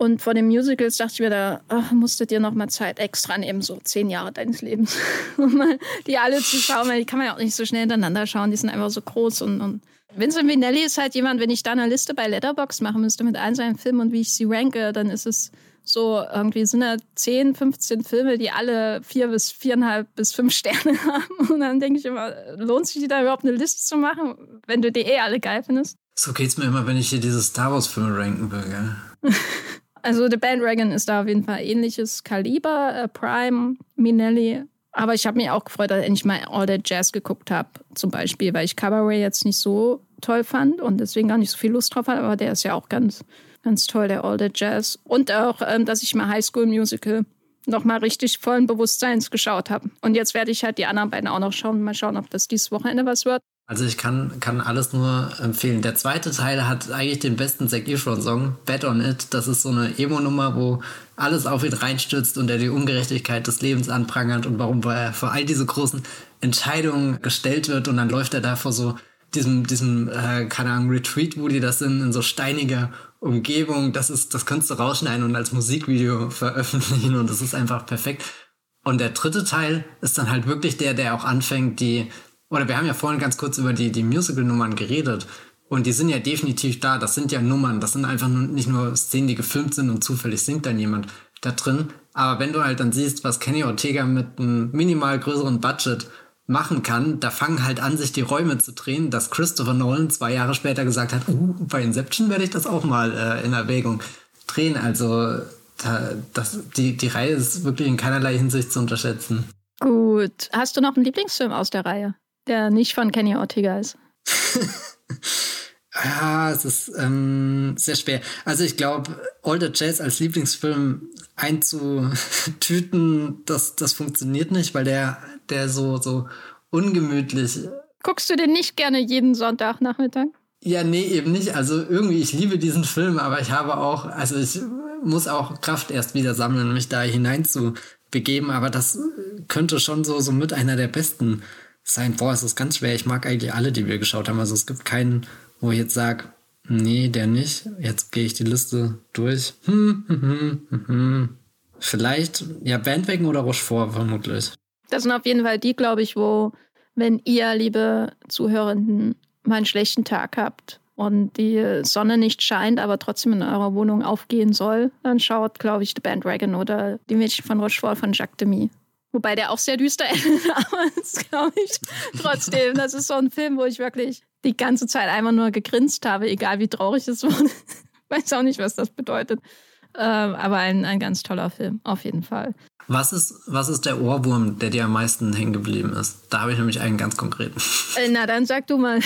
Und vor den Musicals dachte ich mir da, ach, musstet ihr noch mal Zeit extra nehmen, so zehn Jahre deines Lebens, um mal die alle zu schauen, weil die kann man ja auch nicht so schnell hintereinander schauen, die sind einfach so groß und, und Vincent Vinelli ist halt jemand, wenn ich da eine Liste bei Letterbox machen müsste mit allen seinen Filmen und wie ich sie ranke, dann ist es so irgendwie sind da 10, 15 Filme, die alle vier bis viereinhalb bis fünf Sterne haben. Und dann denke ich immer, lohnt sich da überhaupt eine Liste zu machen, wenn du die eh alle geil findest? So geht's mir immer, wenn ich hier diese Star Wars-Filme ranken will, gell? Also The Bandwagon ist da auf jeden Fall ähnliches Kaliber, äh, Prime, Minelli. Aber ich habe mich auch gefreut, dass ich mal All That Jazz geguckt habe, zum Beispiel, weil ich Cabaret jetzt nicht so toll fand und deswegen gar nicht so viel Lust drauf hatte. Aber der ist ja auch ganz, ganz toll, der All That Jazz. Und auch, ähm, dass ich mal High School Musical nochmal richtig vollen Bewusstseins geschaut habe. Und jetzt werde ich halt die anderen beiden auch noch schauen. Mal schauen, ob das dieses Wochenende was wird. Also ich kann, kann alles nur empfehlen. Der zweite Teil hat eigentlich den besten Zac Efron-Song, Bad on It. Das ist so eine Emo-Nummer, wo alles auf ihn reinstürzt und er die Ungerechtigkeit des Lebens anprangert und warum er vor all diese großen Entscheidungen gestellt wird und dann läuft er da vor so diesem, diesem äh, keine Ahnung, Retreat, wo die das sind, in so steiniger Umgebung. Das ist, das kannst du rausschneiden und als Musikvideo veröffentlichen und das ist einfach perfekt. Und der dritte Teil ist dann halt wirklich der, der auch anfängt, die oder wir haben ja vorhin ganz kurz über die, die Musical-Nummern geredet. Und die sind ja definitiv da. Das sind ja Nummern. Das sind einfach nur, nicht nur Szenen, die gefilmt sind und zufällig singt dann jemand da drin. Aber wenn du halt dann siehst, was Kenny Ortega mit einem minimal größeren Budget machen kann, da fangen halt an, sich die Räume zu drehen, dass Christopher Nolan zwei Jahre später gesagt hat, uh, bei Inception werde ich das auch mal äh, in Erwägung drehen. Also da, das, die, die Reihe ist wirklich in keinerlei Hinsicht zu unterschätzen. Gut. Hast du noch einen Lieblingsfilm aus der Reihe? Der nicht von Kenny Ortega ist? ja, es ist ähm, sehr schwer. Also ich glaube, the Jazz als Lieblingsfilm einzutüten, das, das funktioniert nicht, weil der, der so, so ungemütlich. Guckst du den nicht gerne jeden Sonntagnachmittag? Ja, nee, eben nicht. Also irgendwie, ich liebe diesen Film, aber ich habe auch, also ich muss auch Kraft erst wieder sammeln, mich da hinein zu begeben, aber das könnte schon so, so mit einer der besten sein, boah, es ist ganz schwer. Ich mag eigentlich alle, die wir geschaut haben. Also es gibt keinen, wo ich jetzt sage, nee, der nicht. Jetzt gehe ich die Liste durch. Hm, hm, hm. Vielleicht, ja, Bandwagon oder Rochefort vermutlich. Das sind auf jeden Fall die, glaube ich, wo, wenn ihr, liebe Zuhörenden, mal einen schlechten Tag habt und die Sonne nicht scheint, aber trotzdem in eurer Wohnung aufgehen soll, dann schaut, glaube ich, The Bandwagon oder Die Mädchen von Rochefort von Jacques Demy. Wobei der auch sehr düster endet, aber das glaube ich trotzdem. Das ist so ein Film, wo ich wirklich die ganze Zeit einfach nur gegrinst habe, egal wie traurig es wurde. Weiß auch nicht, was das bedeutet. Ähm, aber ein, ein ganz toller Film, auf jeden Fall. Was ist, was ist der Ohrwurm, der dir am meisten hängen geblieben ist? Da habe ich nämlich einen ganz konkreten. Äh, na, dann sag du mal.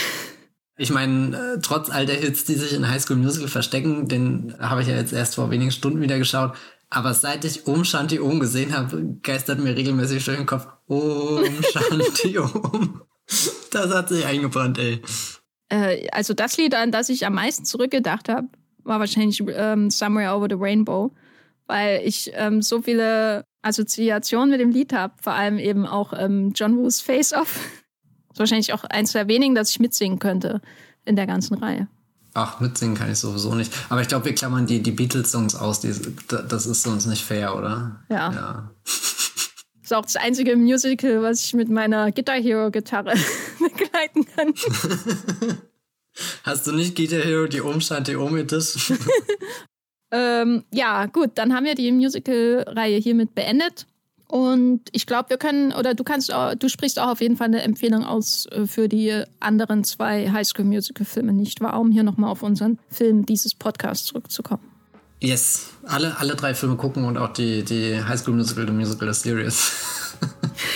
Ich meine, äh, trotz all der Hits, die sich in High School Musical verstecken, den habe ich ja jetzt erst vor wenigen Stunden wieder geschaut. Aber seit ich Om Shanti Om gesehen habe, geistert mir regelmäßig durch den Kopf Om Shanti Om. Das hat sich eingebrannt, ey. Äh, also das Lied, an das ich am meisten zurückgedacht habe, war wahrscheinlich ähm, Somewhere Over the Rainbow, weil ich ähm, so viele Assoziationen mit dem Lied habe, vor allem eben auch ähm, John Woos Face Off. Das ist wahrscheinlich auch eins der wenigen, das ich mitsingen könnte in der ganzen Reihe. Ach, mitsingen kann ich sowieso nicht. Aber ich glaube, wir klammern die, die Beatles-Songs aus. Die, das ist sonst nicht fair, oder? Ja. ja. Das ist auch das einzige Musical, was ich mit meiner Guitar Hero-Gitarre begleiten kann. Hast du nicht Guitar Hero die Umstand, die Omitis? ähm, ja, gut, dann haben wir die Musical-Reihe hiermit beendet. Und ich glaube, wir können, oder du kannst, du sprichst auch auf jeden Fall eine Empfehlung aus äh, für die anderen zwei Highschool Musical Filme, nicht wahr? Um hier nochmal auf unseren Film dieses Podcasts zurückzukommen. Yes, alle, alle drei Filme gucken und auch die, die High School Musical, The Musical, The Series.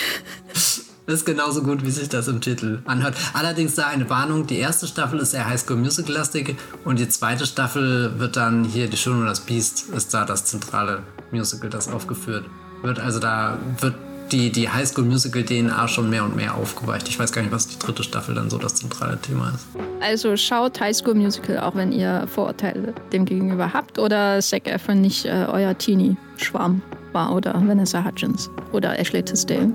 ist genauso gut, wie sich das im Titel anhört. Allerdings da eine Warnung: Die erste Staffel ist sehr High School Musical-lastig und die zweite Staffel wird dann hier Die Schöne und das Biest ist da das zentrale Musical, das aufgeführt wird. Also da wird die, die Highschool Musical DNA schon mehr und mehr aufgeweicht. Ich weiß gar nicht, was die dritte Staffel dann so das zentrale Thema ist. Also schaut Highschool Musical, auch wenn ihr Vorurteile dem gegenüber habt oder Zac Efron nicht äh, euer Teenie-Schwarm war oder Vanessa Hudgens oder Ashley Tisdale.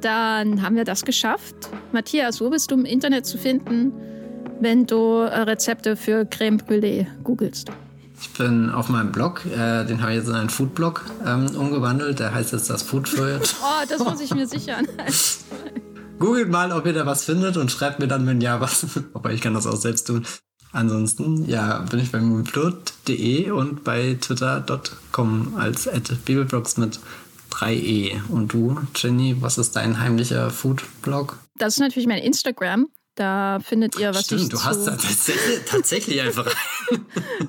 Dann haben wir das geschafft. Matthias, wo bist du im Internet zu finden, wenn du äh, Rezepte für Creme Brûlée googelst? Ich bin auf meinem Blog, äh, den habe ich jetzt in einen Foodblog ähm, umgewandelt. Der heißt jetzt das Food Food. oh, das muss ich mir sichern. Googelt mal, ob ihr da was findet und schreibt mir dann, wenn ja, was. Aber ich kann das auch selbst tun. Ansonsten, ja, bin ich bei moonplot.de und bei twitter.com als at bibelblogs mit 3E. Und du, Jenny, was ist dein heimlicher Food-Blog? Das ist natürlich mein Instagram. Da findet ihr, was Stimmt, ich du hast da tatsächlich, tatsächlich einfach.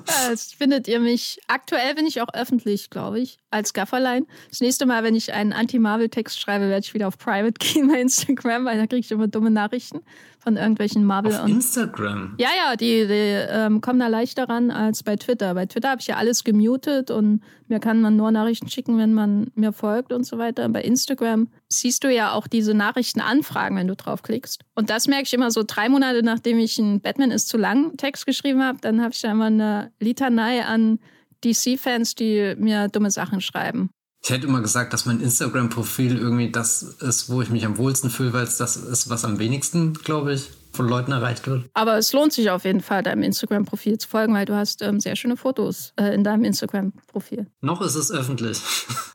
Das findet ihr mich. Aktuell bin ich auch öffentlich, glaube ich, als Gafferlein. Das nächste Mal, wenn ich einen Anti-Marvel-Text schreibe, werde ich wieder auf Private gehen bei Instagram, weil da kriege ich immer dumme Nachrichten von irgendwelchen Marvel Auf und. Instagram. Ja, ja, die, die ähm, kommen da leichter ran als bei Twitter. Bei Twitter habe ich ja alles gemutet und mir kann man nur Nachrichten schicken, wenn man mir folgt und so weiter. Bei Instagram siehst du ja auch diese Nachrichtenanfragen, wenn du draufklickst. Und das merke ich immer so drei Monate, nachdem ich einen Batman ist zu lang Text geschrieben habe. Dann habe ich da immer eine Litanei an DC-Fans, die mir dumme Sachen schreiben. Ich hätte immer gesagt, dass mein Instagram-Profil irgendwie das ist, wo ich mich am wohlsten fühle, weil es das ist, was am wenigsten, glaube ich, von Leuten erreicht wird. Aber es lohnt sich auf jeden Fall, deinem Instagram-Profil zu folgen, weil du hast ähm, sehr schöne Fotos äh, in deinem Instagram-Profil. Noch ist es öffentlich.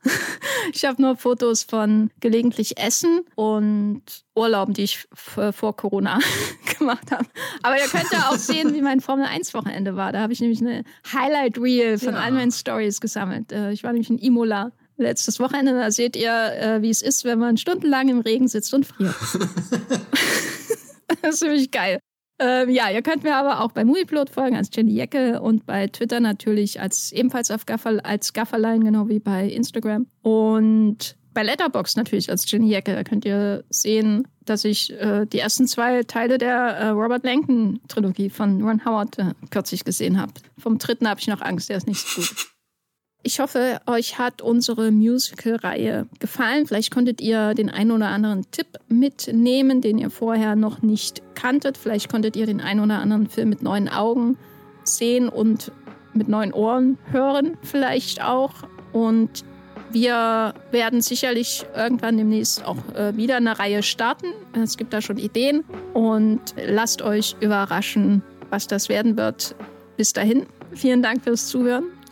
Ich habe nur Fotos von gelegentlich Essen und Urlauben, die ich f- vor Corona gemacht habe. Aber ihr könnt ja auch sehen, wie mein Formel-1-Wochenende war. Da habe ich nämlich eine Highlight-Reel von Ja. all meinen Stories gesammelt. Äh, Ich war nämlich in Imola letztes Wochenende. Da seht ihr, äh, wie es ist, wenn man stundenlang im Regen sitzt und friert. das ist ziemlich geil. Ähm, ja, ihr könnt mir aber auch bei Movieplot folgen als Jenny Jecke und bei Twitter natürlich als ebenfalls auf Gaffer, als Gafferlein, genau wie bei Instagram. Und bei Letterbox natürlich als Jenny Jecke. Da könnt ihr sehen, dass ich äh, die ersten zwei Teile der äh, Robert Langton-Trilogie von Ron Howard äh, kürzlich gesehen habe. Vom dritten habe ich noch Angst, der ist nicht so gut. Ich hoffe, euch hat unsere Musical-Reihe gefallen. Vielleicht konntet ihr den einen oder anderen Tipp mitnehmen, den ihr vorher noch nicht kanntet. Vielleicht konntet ihr den einen oder anderen Film mit neuen Augen sehen und mit neuen Ohren hören, vielleicht auch. Und wir werden sicherlich irgendwann demnächst auch äh, wieder eine Reihe starten. Es gibt da schon Ideen und lasst euch überraschen, was das werden wird. Bis dahin, vielen Dank fürs Zuhören